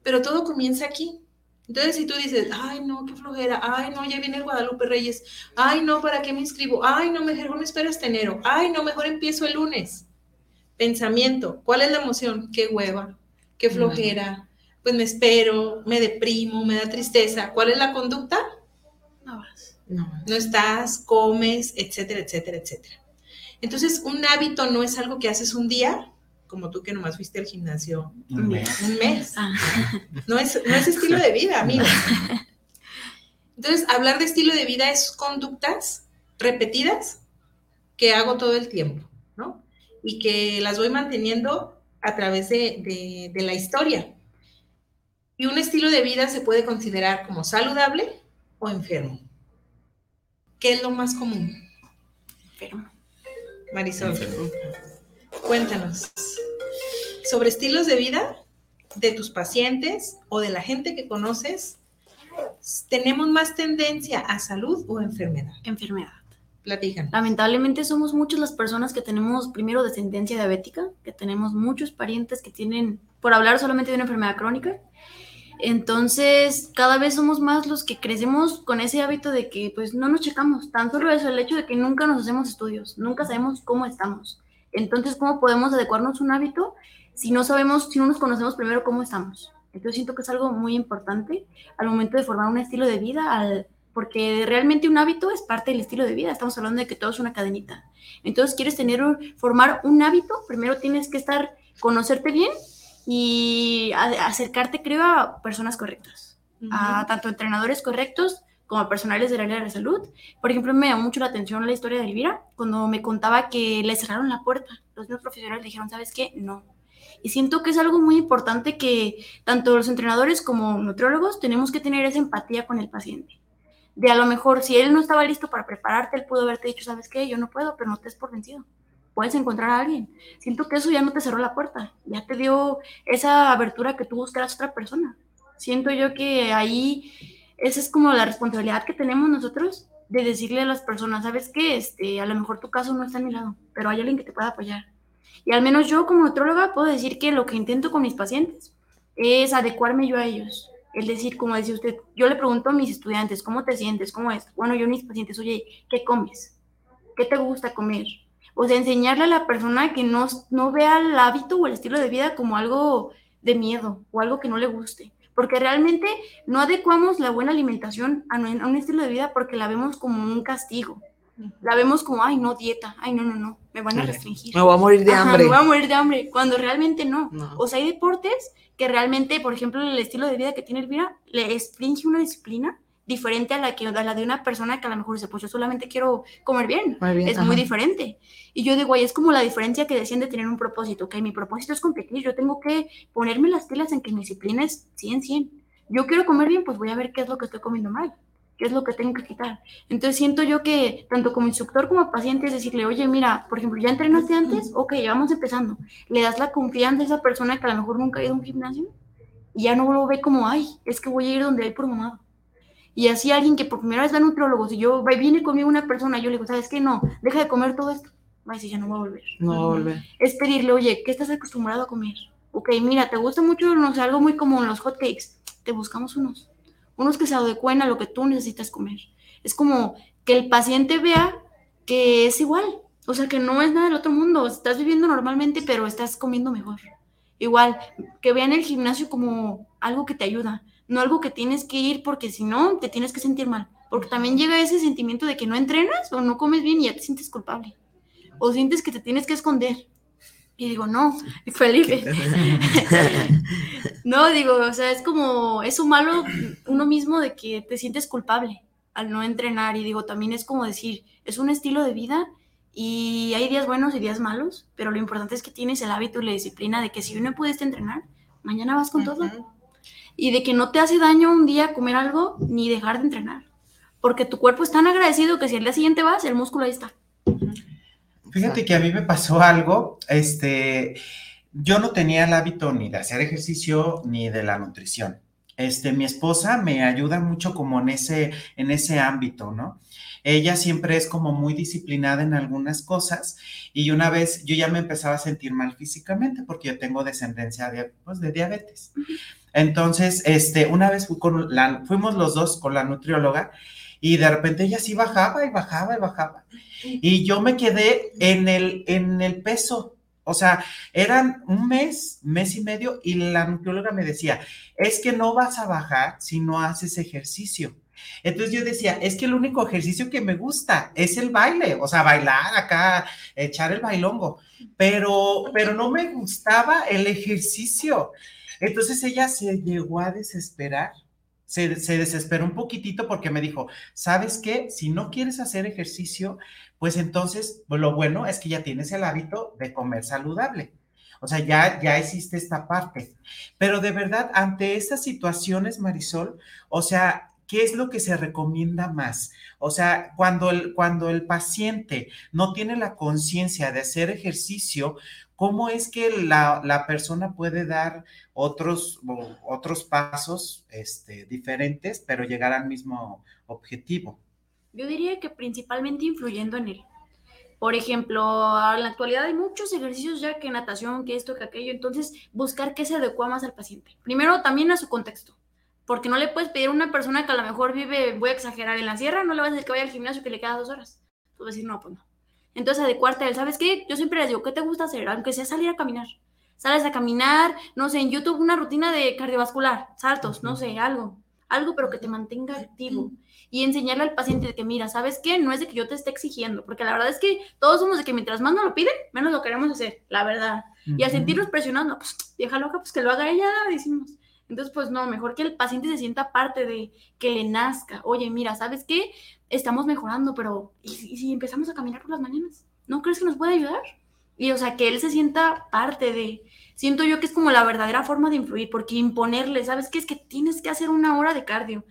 Pero todo comienza aquí. Entonces, si tú dices, ay, no, qué flojera, ay, no, ya viene el Guadalupe Reyes, ay, no, ¿para qué me inscribo? Ay, no, mejor me espero hasta enero, ay, no, mejor empiezo el lunes. Pensamiento, ¿cuál es la emoción? Qué hueva, qué flojera, pues me espero, me deprimo, me da tristeza. ¿Cuál es la conducta? No vas. No. No estás, comes, etcétera, etcétera, etcétera. Entonces, un hábito no es algo que haces un día, como tú que nomás fuiste al gimnasio Un mes. un mes. Ah, No es, no es estilo de vida, amigos. <laughs> Entonces, hablar de estilo de vida es conductas repetidas que hago todo el tiempo, ¿no? Y que las voy manteniendo a través de, de- de la historia. Y un estilo de vida se puede considerar como saludable o enfermo. ¿Qué es lo más común, enfermo. Marisol? Cuéntanos. Sobre estilos de vida de tus pacientes o de la gente que conoces, ¿tenemos más tendencia a salud o enfermedad? Enfermedad. Platican. Lamentablemente somos muchas las personas que tenemos primero descendencia diabética, que tenemos muchos parientes que tienen, por hablar solamente de una enfermedad crónica. Entonces, cada vez somos más los que crecemos con ese hábito de que pues no nos checamos, tan solo eso, el hecho de que nunca nos hacemos estudios, nunca sabemos cómo estamos. Entonces, ¿cómo podemos adecuarnos un hábito si no sabemos, si no nos conocemos primero cómo estamos? Entonces, siento que es algo muy importante al momento de formar un estilo de vida, porque realmente un hábito es parte del estilo de vida. Estamos hablando de que todo es una cadenita. Entonces, quieres tener formar un hábito, primero tienes que estar, conocerte bien y a- acercarte, creo, a personas correctas, a tanto entrenadores correctos como a personales del área de la salud. Por ejemplo, me llamó mucho la atención la historia de Elvira, cuando me contaba que le cerraron la puerta. Los mismos profesionales le dijeron, ¿sabes qué? No. Y siento que es algo muy importante que tanto los entrenadores como nutriólogos tenemos que tener esa empatía con el paciente de a lo mejor si él no estaba listo para prepararte, él pudo haberte dicho, ¿sabes qué? Yo no puedo, pero no te des por vencido. Puedes encontrar a alguien. Siento que eso ya no te cerró la puerta, ya te dio esa abertura que tú buscaras a otra persona. Siento yo que ahí esa es como la responsabilidad que tenemos nosotros de decirle a las personas, ¿sabes qué? Este, a lo mejor tu caso no está a mi lado, pero hay alguien que te pueda apoyar. Y al menos yo como nutróloga puedo decir que lo que intento con mis pacientes es adecuarme yo a ellos. Es decir, como decía usted, yo le pregunto a mis estudiantes, ¿cómo te sientes? ¿Cómo es? Bueno, yo a mis pacientes, oye, ¿qué comes? ¿Qué te gusta comer? O sea, enseñarle a la persona que no, no vea el hábito o el estilo de vida como algo de miedo o algo que no le guste. Porque realmente no adecuamos la buena alimentación a, un- a un estilo de vida porque la vemos como un castigo. La vemos como, ay, no, dieta, ay, no, no, no, me van a restringir. Me voy a morir de Ajá, hambre. me voy a morir de hambre, cuando realmente no. No. O sea, hay deportes que realmente, por ejemplo, el estilo de vida que tiene Elvira le restringe una disciplina diferente a la, que, a la de una persona que a lo mejor dice, pues yo solamente quiero comer bien. Bien, es ajá. muy diferente. Y yo digo, ahí es como la diferencia que decían de tener un propósito, que mi propósito es competir, yo tengo que ponerme las pilas en que mi disciplina es 100, 100. Yo quiero comer bien, pues voy a ver qué es lo que estoy comiendo mal, qué es lo que tengo que quitar. Entonces siento yo que tanto como instructor como paciente es decirle, oye, mira, por ejemplo, ¿ya entrenaste antes? Ok, ya vamos empezando. Le das la confianza a esa persona que a lo mejor nunca ha ido a un gimnasio y ya no lo ve como, ay, es que voy a ir donde hay por mamado. Y así alguien que por primera vez va a nutriólogo, si yo va- viene conmigo una persona, yo le digo, ¿sabes qué? No, deja de comer todo esto. Va a decir, ya no voy a volver. No va a volver. Es pedirle, oye, ¿qué estás acostumbrado a comer? Ok, mira, ¿te gusta mucho, no sé, algo muy común, los hot cakes? Te buscamos unos. Unos que se adecuen a lo que tú necesitas comer. Es como que el paciente vea que es igual. O sea, que no es nada del otro mundo. Estás viviendo normalmente, pero estás comiendo mejor. Igual, que vean el gimnasio como algo que te ayuda, no algo que tienes que ir porque si no, te tienes que sentir mal. Porque también llega ese sentimiento de que no entrenas o no comes bien y ya te sientes culpable. O sientes que te tienes que esconder. Y digo, no, <laughs> Felipe. <laughs> no, digo, o sea, es como, es un malo uno mismo de que te sientes culpable al no entrenar. Y digo, también es como decir, es un estilo de vida y hay días buenos y días malos, pero lo importante es que tienes el hábito y la disciplina de que si hoy no pudiste entrenar, mañana vas con todo. Y de que no te hace daño un día comer algo ni dejar de entrenar. Porque tu cuerpo es tan agradecido que si al día siguiente vas, el músculo ahí está. Fíjate que a mí me pasó algo, este, yo no tenía el hábito ni de hacer ejercicio ni de la nutrición. Este, mi esposa me ayuda mucho como en ese, en ese ámbito, ¿no? Ella siempre es como muy disciplinada en algunas cosas y una vez yo ya me empezaba a sentir mal físicamente porque yo tengo descendencia de, pues, de diabetes. Entonces, este, una vez fuimos los dos con la nutrióloga y de repente ella sí bajaba y bajaba y bajaba. Y yo me quedé en el, en el peso. O sea, eran un mes, mes y medio, y la nutrióloga me decía, es que no vas a bajar si no haces ejercicio. Entonces yo decía, es que el único ejercicio que me gusta es el baile, o sea, bailar acá, echar el bailongo, pero, pero no me gustaba el ejercicio. Entonces ella se llegó a desesperar se, desesperó un poquitito porque me dijo, ¿sabes qué? Si no quieres hacer ejercicio, pues entonces lo bueno es que ya tienes el hábito de comer saludable. O sea, ya, ya existe esta parte. Pero de verdad, ante estas situaciones, Marisol, o sea, ¿qué es lo que se recomienda más? O sea, cuando el, cuando el paciente no tiene la conciencia de hacer ejercicio, ¿cómo es que la, persona puede dar otros, otros pasos este, diferentes, pero llegar al mismo objetivo? Yo diría que principalmente influyendo en él. Por ejemplo, en la actualidad hay muchos ejercicios ya que natación, que esto, que aquello, entonces buscar qué se adecua más al paciente. Primero, también a su contexto, porque no le puedes pedir a una persona que a lo mejor vive, voy a exagerar, en la sierra, no le vas a decir que vaya al gimnasio que le queda dos horas. Tú vas a decir, no, pues no. Entonces, adecuarte a él. ¿Sabes qué? Yo siempre les digo, ¿qué te gusta hacer? Aunque sea salir a caminar. Sales a caminar, no sé, en YouTube una rutina de cardiovascular, saltos, no sé, algo. Algo, pero que te mantenga activo. Y enseñarle al paciente de que, mira, ¿sabes qué? No es de que yo te esté exigiendo, porque la verdad es que todos somos de que mientras más nos lo piden, menos lo queremos hacer, la verdad. Y a sentirnos presionados, pues, vieja loca, pues que lo haga ella, decimos. Entonces, pues no, mejor que el paciente se sienta parte de que le nazca. Oye, mira, ¿sabes qué? Estamos mejorando, pero ¿y si, empezamos a caminar por las mañanas? ¿No crees que nos puede ayudar? Y o sea, que él se sienta parte de... Siento yo que es como la verdadera forma de influir, porque imponerle, ¿sabes qué? Es que tienes que hacer una hora de cardio.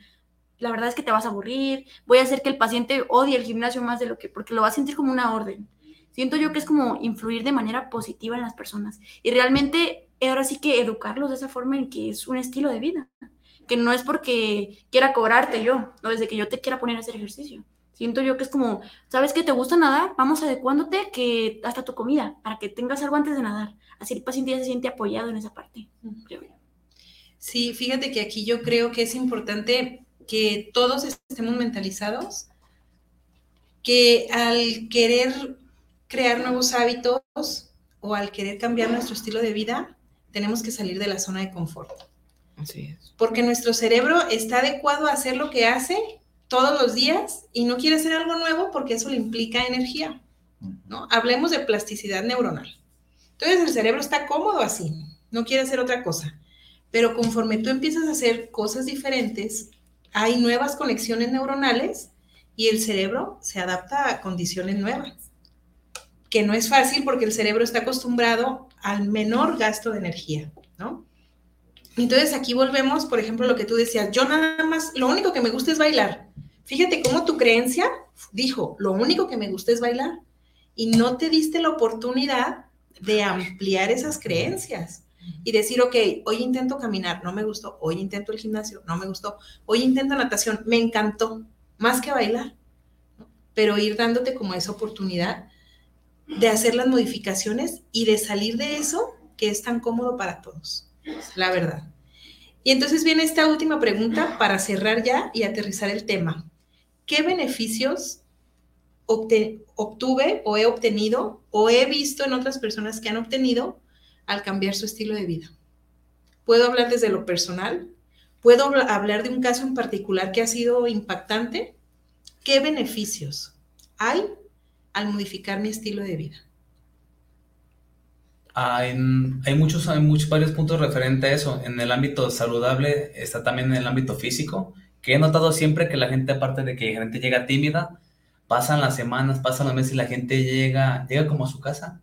La verdad es que te vas a aburrir, voy a hacer que el paciente odie el gimnasio más de lo que, porque lo va a sentir como una orden. Siento yo que es como influir de manera positiva en las personas. Y realmente ahora sí que educarlos de esa forma en que es un estilo de vida, que no es porque quiera cobrarte yo, no desde que yo te quiera poner a hacer ejercicio. Siento yo que es como, ¿sabes que te gusta nadar? Vamos adecuándote que hasta tu comida, para que tengas algo antes de nadar. Así el paciente ya se siente apoyado en esa parte, Sí, fíjate que aquí yo creo que es importante que todos estemos mentalizados, que al querer crear nuevos hábitos o al querer cambiar nuestro estilo de vida, tenemos que salir de la zona de confort. Así es. Porque nuestro cerebro está adecuado a hacer lo que hace todos los días y no quiere hacer algo nuevo porque eso le implica energía. ¿no? Hablemos de plasticidad neuronal. Entonces el cerebro está cómodo así, no quiere hacer otra cosa. Pero conforme tú empiezas a hacer cosas diferentes, hay nuevas conexiones neuronales y el cerebro se adapta a condiciones nuevas. Que no es fácil porque el cerebro está acostumbrado al menor gasto de energía, ¿no? Entonces aquí volvemos, por ejemplo, lo que tú decías, yo nada más, lo único que me gusta es bailar. Fíjate cómo tu creencia dijo, lo único que me gusta es bailar. Y no te diste la oportunidad de ampliar esas creencias y decir, ok, hoy intento caminar, no me gustó, hoy intento el gimnasio, no me gustó, hoy intento natación, me encantó, más que bailar. Pero ir dándote como esa oportunidad de hacer las modificaciones y de salir de eso que es tan cómodo para todos, la verdad. Y entonces viene esta última pregunta para cerrar ya y aterrizar el tema. ¿Qué beneficios obtuve o he obtenido o he visto en otras personas que han obtenido al cambiar su estilo de vida? Puedo hablar desde lo personal, puedo hablar de un caso en particular que ha sido impactante. ¿Qué beneficios hay al modificar mi estilo de vida? Hay, hay, muchos, hay muchos varios puntos referentes a eso. En el ámbito saludable está también en el ámbito físico, que he notado siempre que la gente, aparte de que la gente llega tímida, pasan las semanas, pasan los meses y la gente llega, llega como a su casa.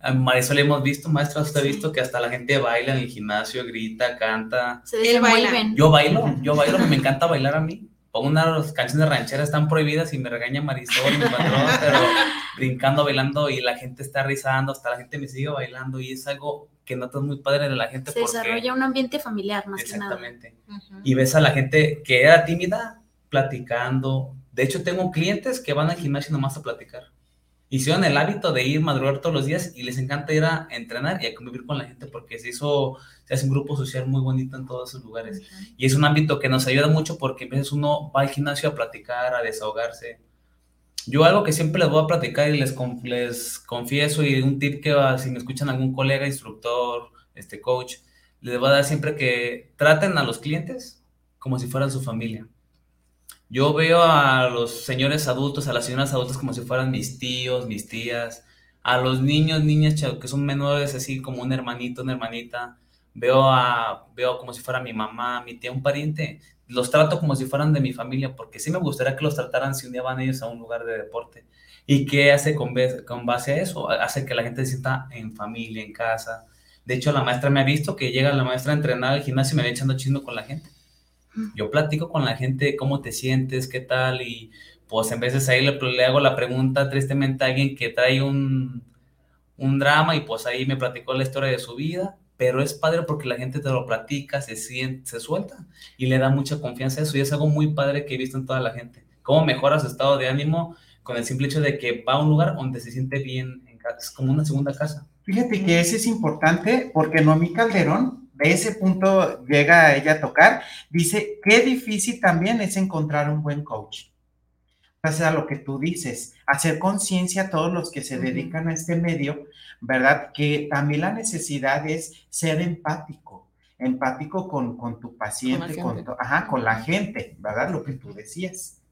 A Marisol hemos visto, maestra, usted ha visto que hasta la gente baila en el gimnasio, grita, canta. Se desenvuelven. Yo bailo, yo bailo, me encanta bailar a mí pongo unas canciones rancheras están prohibidas y me regaña Marisol, mi patrón, <laughs> pero brincando, bailando y la gente está rizando, hasta la gente me sigue bailando y es algo que notas muy padre de la gente. Se desarrolla un ambiente familiar más que nada. Exactamente. Y ves a la gente que era tímida platicando. De hecho, tengo clientes que van al gimnasio nomás a platicar hicieron el hábito de ir madrugar todos los días y les encanta ir a entrenar y a convivir con la gente porque se hizo, hace un grupo social muy bonito en todos esos lugares. Y es un ámbito que nos ayuda mucho porque a veces uno va al gimnasio a platicar, a desahogarse. Yo algo que siempre les voy a platicar y les, les confieso y un tip que si me escuchan algún colega, instructor, este coach, les voy a dar siempre que traten a los clientes como si fueran su familia. Yo veo a los señores adultos, a las señoras adultas como si fueran mis tíos, mis tías, a los niños, niñas que son menores, así como un hermanito, una hermanita. Veo a, veo como si fuera mi mamá, mi tía, un pariente. Los trato como si fueran de mi familia, porque sí me gustaría que los trataran si un día van ellos a un lugar de deporte. ¿Y qué hace con, con base a eso? Hace que la gente se sienta en familia, en casa. De hecho, la maestra me ha visto que llega la maestra a entrenar al gimnasio y me va echando chisme con la gente. Yo platico con la gente cómo te sientes, qué tal, y pues en veces ahí le, hago la pregunta tristemente a alguien que trae un, un drama y pues ahí me platicó la historia de su vida, pero es padre porque la gente te lo platica, se siente, se suelta y le da mucha confianza a eso y es algo muy padre que he visto en toda la gente. Cómo mejora su estado de ánimo con el simple hecho de que va a un lugar donde se siente bien, es como una segunda casa. Fíjate que ese es importante porque Noemí Calderón, de ese punto llega ella a tocar, dice, qué difícil también es encontrar un buen coach. O sea, lo que tú dices, hacer conciencia a todos los que se dedican a este medio, ¿verdad? Que también la necesidad es ser empático, empático con, con tu paciente, con, ajá, con la gente, ¿verdad? Lo que tú decías.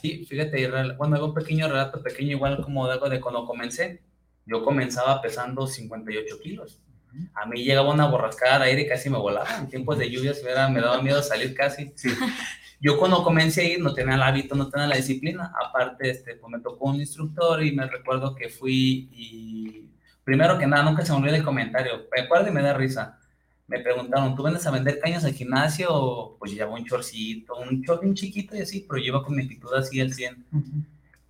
Sí, fíjate, bueno, hago un pequeño relato, pequeño igual como algo de cuando comencé yo comenzaba pesando 58 kilos. A mí llegaba una borrascada de aire y casi me volaba. En tiempos de lluvias me daba miedo salir casi. <laughs> Yo cuando comencé a ir no tenía el hábito, no tenía la disciplina. Aparte, este, pues me tocó un instructor y me recuerdo que fui y primero que nada, nunca se me olvida el comentario. Me acuerdo y me da risa. Me preguntaron, ¿tú vendes a vender cañas al gimnasio? Pues llevaba un chorcito, un short bien chiquito y así, pero lleva con mi actitud así al 100.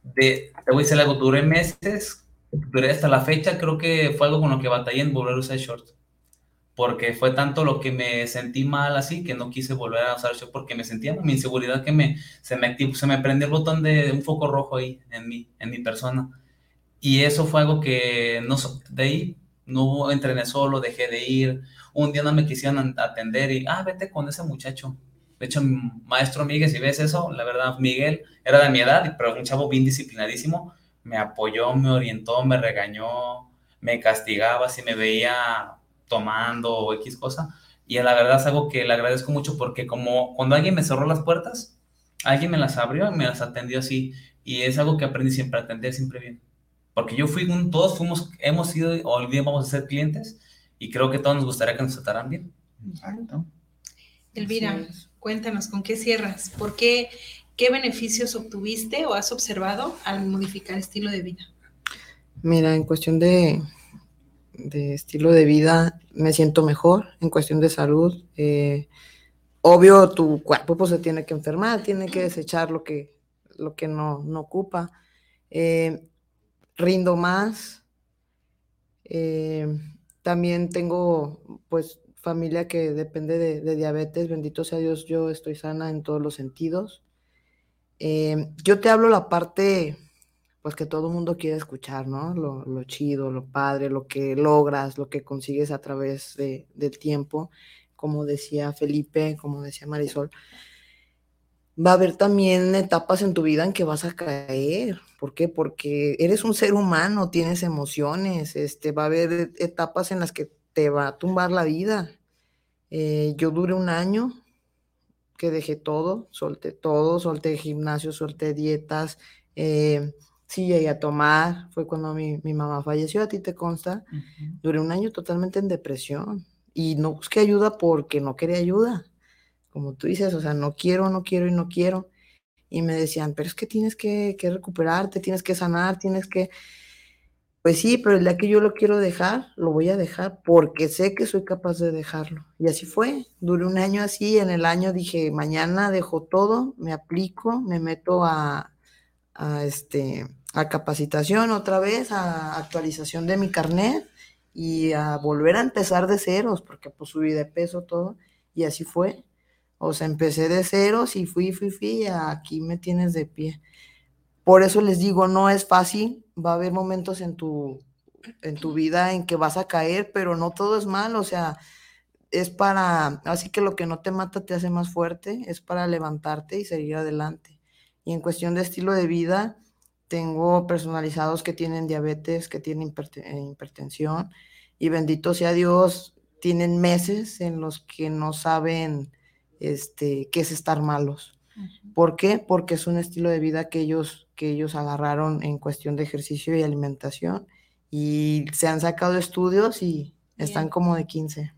de, te voy a decir algo, duré meses pero hasta la fecha creo que fue algo con lo que batallé en volver a usar shorts. Porque fue tanto lo que me sentí mal así que no quise volver a usar shorts porque me sentía mi inseguridad que me, se, me se me prendió el botón de un foco rojo ahí en mi, en mi persona. Y eso fue algo que no, de ahí no entrené solo, dejé de ir. Un día no me quisieron atender y, ah, vete con ese muchacho. De hecho, maestro Miguel, si ves eso, la verdad, Miguel era de mi edad, pero un chavo bien disciplinadísimo me apoyó, me orientó, me regañó, me castigaba si me veía tomando o X cosa. Y la verdad es algo que le agradezco mucho porque como cuando alguien me cerró las puertas, alguien me las abrió y me las atendió así. Y es algo que aprendí siempre, a atender siempre bien. Porque yo fui, un, todos fuimos, hemos sido o día vamos a ser clientes y creo que todos nos gustaría que nos trataran bien. Exacto. Elvira, cuéntanos, ¿con qué cierras? ¿Por qué ¿Qué beneficios obtuviste o has observado al modificar estilo de vida? Mira, en cuestión de, estilo de vida me siento mejor, en cuestión de salud. Eh, obvio, tu cuerpo pues, se tiene que enfermar, tiene que desechar lo que, lo que no, ocupa. Eh, rindo más. Eh, también tengo pues familia que depende de, de, diabetes, bendito sea Dios, yo estoy sana en todos los sentidos. Yo te hablo la parte, pues que todo el mundo quiere escuchar, ¿no? Lo, chido, lo padre, lo que logras, lo que consigues a través del tiempo, como decía Felipe, como decía Marisol. Va a haber también etapas en tu vida en que vas a caer. ¿Por qué? Porque eres un ser humano, tienes emociones, este, va a haber etapas en las que te va a tumbar la vida. Eh, yo duré un año que dejé todo, solté todo, solté gimnasio, solté dietas, eh, sí llegué a tomar, fue cuando mi, mamá falleció, a ti te consta, duré un año totalmente en depresión y no busqué ayuda porque no quería ayuda, como tú dices, o sea, no quiero, no quiero y no quiero. Y me decían, pero es que tienes que, que recuperarte, tienes que sanar, tienes que... Pues sí, pero el día que yo lo quiero dejar, lo voy a dejar porque sé que soy capaz de dejarlo. Y así fue. Duré un año así. En el año dije, mañana dejo todo, me aplico, me meto a, este, a capacitación otra vez, a actualización de mi carnet y a volver a empezar de ceros, porque pues subí de peso todo. Y así fue. O sea, empecé de ceros y fui, fui, fui, y aquí me tienes de pie. Por eso les digo, no es fácil, va a haber momentos en tu, en tu vida en que vas a caer, pero no todo es malo, o sea, es para, así que lo que no te mata te hace más fuerte, es para levantarte y seguir adelante. Y en cuestión de estilo de vida, tengo personalizados que tienen diabetes, que tienen eh, hipertensión y bendito sea Dios, tienen meses en los que no saben este, qué es estar malos. ¿Por qué? Porque es un estilo de vida que ellos, que ellos agarraron en cuestión de ejercicio y alimentación y se han sacado estudios y están como de 15.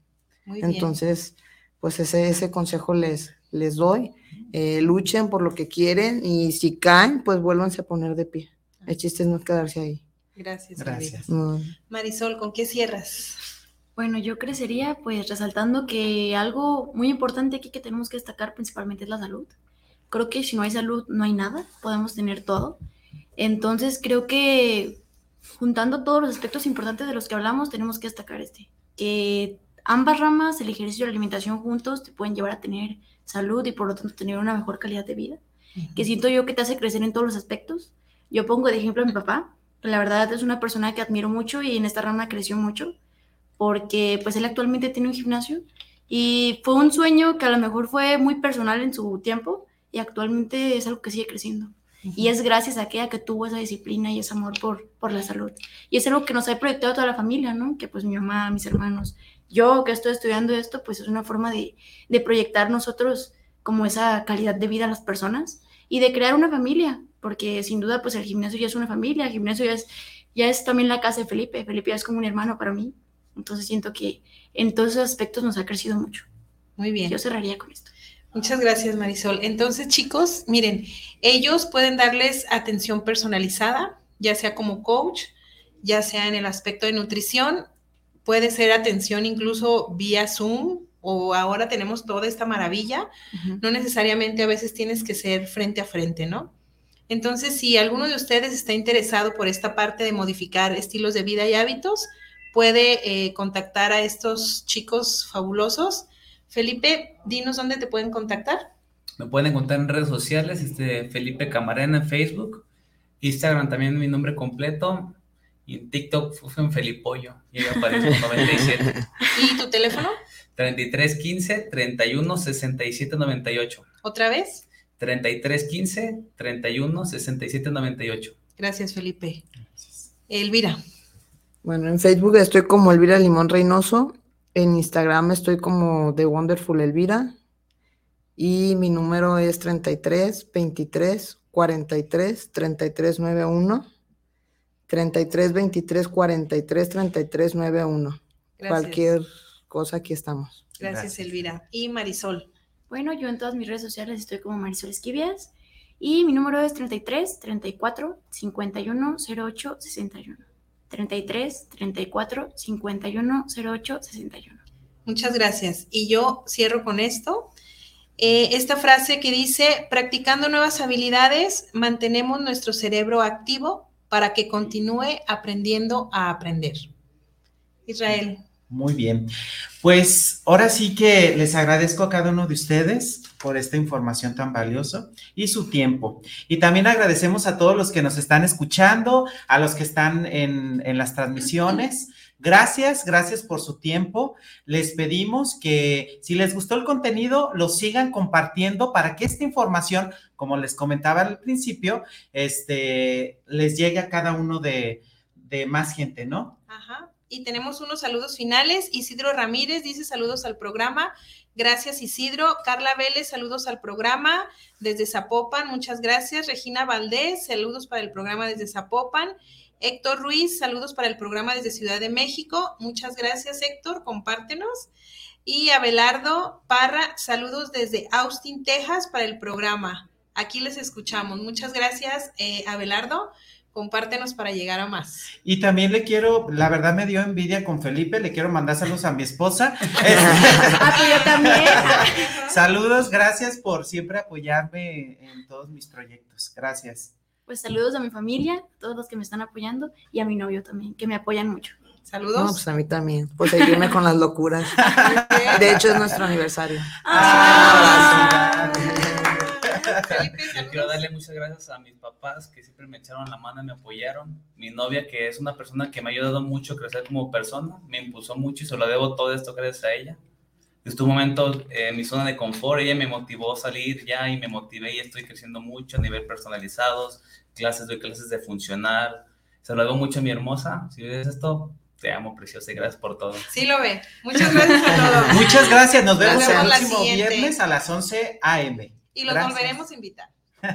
Muy bien. Entonces, pues ese, ese consejo les, les doy. Eh, luchen por lo que quieren y si caen, pues vuélvanse a poner de pie. El chiste es no quedarse ahí. Gracias. Gracias. Mm. Marisol, ¿con qué cierras? Bueno, yo crecería pues resaltando que algo muy importante aquí que tenemos que destacar principalmente es la salud. Creo que si no hay salud no hay nada, podemos tener todo. Entonces creo que juntando todos los aspectos importantes de los que hablamos tenemos que destacar este, que ambas ramas, el ejercicio y la alimentación juntos te pueden llevar a tener salud y por lo tanto tener una mejor calidad de vida, que siento yo que te hace crecer en todos los aspectos. Yo pongo de ejemplo a mi papá, que la verdad es una persona que admiro mucho y en esta rama creció mucho porque pues él actualmente tiene un gimnasio y fue un sueño que a lo mejor fue muy personal en su tiempo y actualmente es algo que sigue creciendo. Y es gracias a aquella que tuvo esa disciplina y ese amor por, por la salud. Y es algo que nos ha proyectado toda la familia, ¿no? Que pues mi mamá, mis hermanos, yo que estoy estudiando esto, pues es una forma de, de proyectar nosotros como esa calidad de vida a las personas y de crear una familia, porque sin duda pues el gimnasio ya es una familia, el gimnasio ya es, ya es también la casa de Felipe, Felipe ya es como un hermano para mí, entonces siento que en todos esos aspectos nos ha crecido mucho. Muy bien. Yo cerraría con esto. Muchas gracias, Marisol. Entonces, chicos, miren, ellos pueden darles atención personalizada, ya sea como coach, ya sea en el aspecto de nutrición, puede ser atención incluso vía Zoom o ahora tenemos toda esta maravilla. No necesariamente a veces tienes que ser frente a frente, ¿no? Entonces, si alguno de ustedes está interesado por esta parte de modificar estilos de vida y hábitos, puede eh, contactar a estos chicos fabulosos. Felipe, dinos dónde te pueden contactar. Me pueden encontrar en redes sociales, este Felipe Camarena en Facebook, Instagram también mi nombre completo, y en TikTok fue en Felipollo, y ahí aparece 97, <laughs> ¿Y tu teléfono? 33 15 31 67 98, ¿Otra vez? 33 15 31 67 98. Gracias, Felipe. Elvira. Bueno, en Facebook estoy como Elvira Limón Reynoso. En Instagram estoy como The Wonderful Elvira. Y mi número es 33 23 43 33 91. 33 23 43 33 91. Gracias. Cualquier cosa, aquí estamos. Gracias, Gracias. Elvira. Y Marisol. Bueno, yo en todas mis redes sociales estoy como Marisol Esquivias y mi número es 33 34 51 08 61. 33 34 51 08 61. Muchas gracias. Y yo cierro con esto. Eh, esta frase que dice, practicando nuevas habilidades, mantenemos nuestro cerebro activo para que continúe aprendiendo a aprender. Israel. Muy bien. Pues ahora sí que les agradezco a cada uno de ustedes por esta información tan valiosa y su tiempo. Y también agradecemos a todos los que nos están escuchando, a los que están en, en las transmisiones. Gracias, gracias por su tiempo. Les pedimos que si les gustó el contenido, lo sigan compartiendo para que esta información, como les comentaba al principio, este, les llegue a cada uno de, de más gente, ¿no? Ajá. Y tenemos unos saludos finales. Isidro Ramírez dice saludos al programa. Gracias, Isidro. Carla Vélez, saludos al programa desde Zapopan. Muchas gracias. Regina Valdés, saludos para el programa desde Zapopan. Héctor Ruiz, saludos para el programa desde Ciudad de México. Muchas gracias, Héctor. Compártenos. Y Abelardo Parra, saludos desde Austin, Texas, para el programa. Aquí les escuchamos. Muchas gracias, eh, Abelardo. Compártenos para llegar a más. Y también le quiero, la verdad me dio envidia con Felipe, le quiero mandar saludos a mi esposa. <laughs> Ah, pues yo también. saludos, gracias por siempre apoyarme en todos mis proyectos. Gracias. Pues saludos a mi familia, a todos los que me están apoyando y a mi novio también, que me apoyan mucho. Saludos. No, pues a mí también. Pues seguirme con las locuras. <laughs> De hecho, es nuestro aniversario. Ah, Felipe, quiero darle muchas gracias a mis papás que siempre me echaron la mano y me apoyaron. Mi novia, que es una persona que me ha ayudado mucho a crecer como persona, me impulsó mucho y se lo debo todo esto gracias a ella. Estuvo un momento en mi zona de confort, ella me motivó a salir ya y me motivé y estoy creciendo mucho a nivel personalizados, clases, doy clases de funcionar. Se lo hago mucho a mi hermosa. Si ves esto, te amo, preciosa, y gracias por todo. Sí lo ve. Muchas gracias a todos. <laughs> Muchas gracias. Nos vemos, Nos vemos el próximo siguiente. viernes a las 11 a.m. Y los Gracias. volveremos a invitar. <laughs>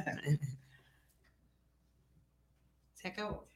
Se acabó.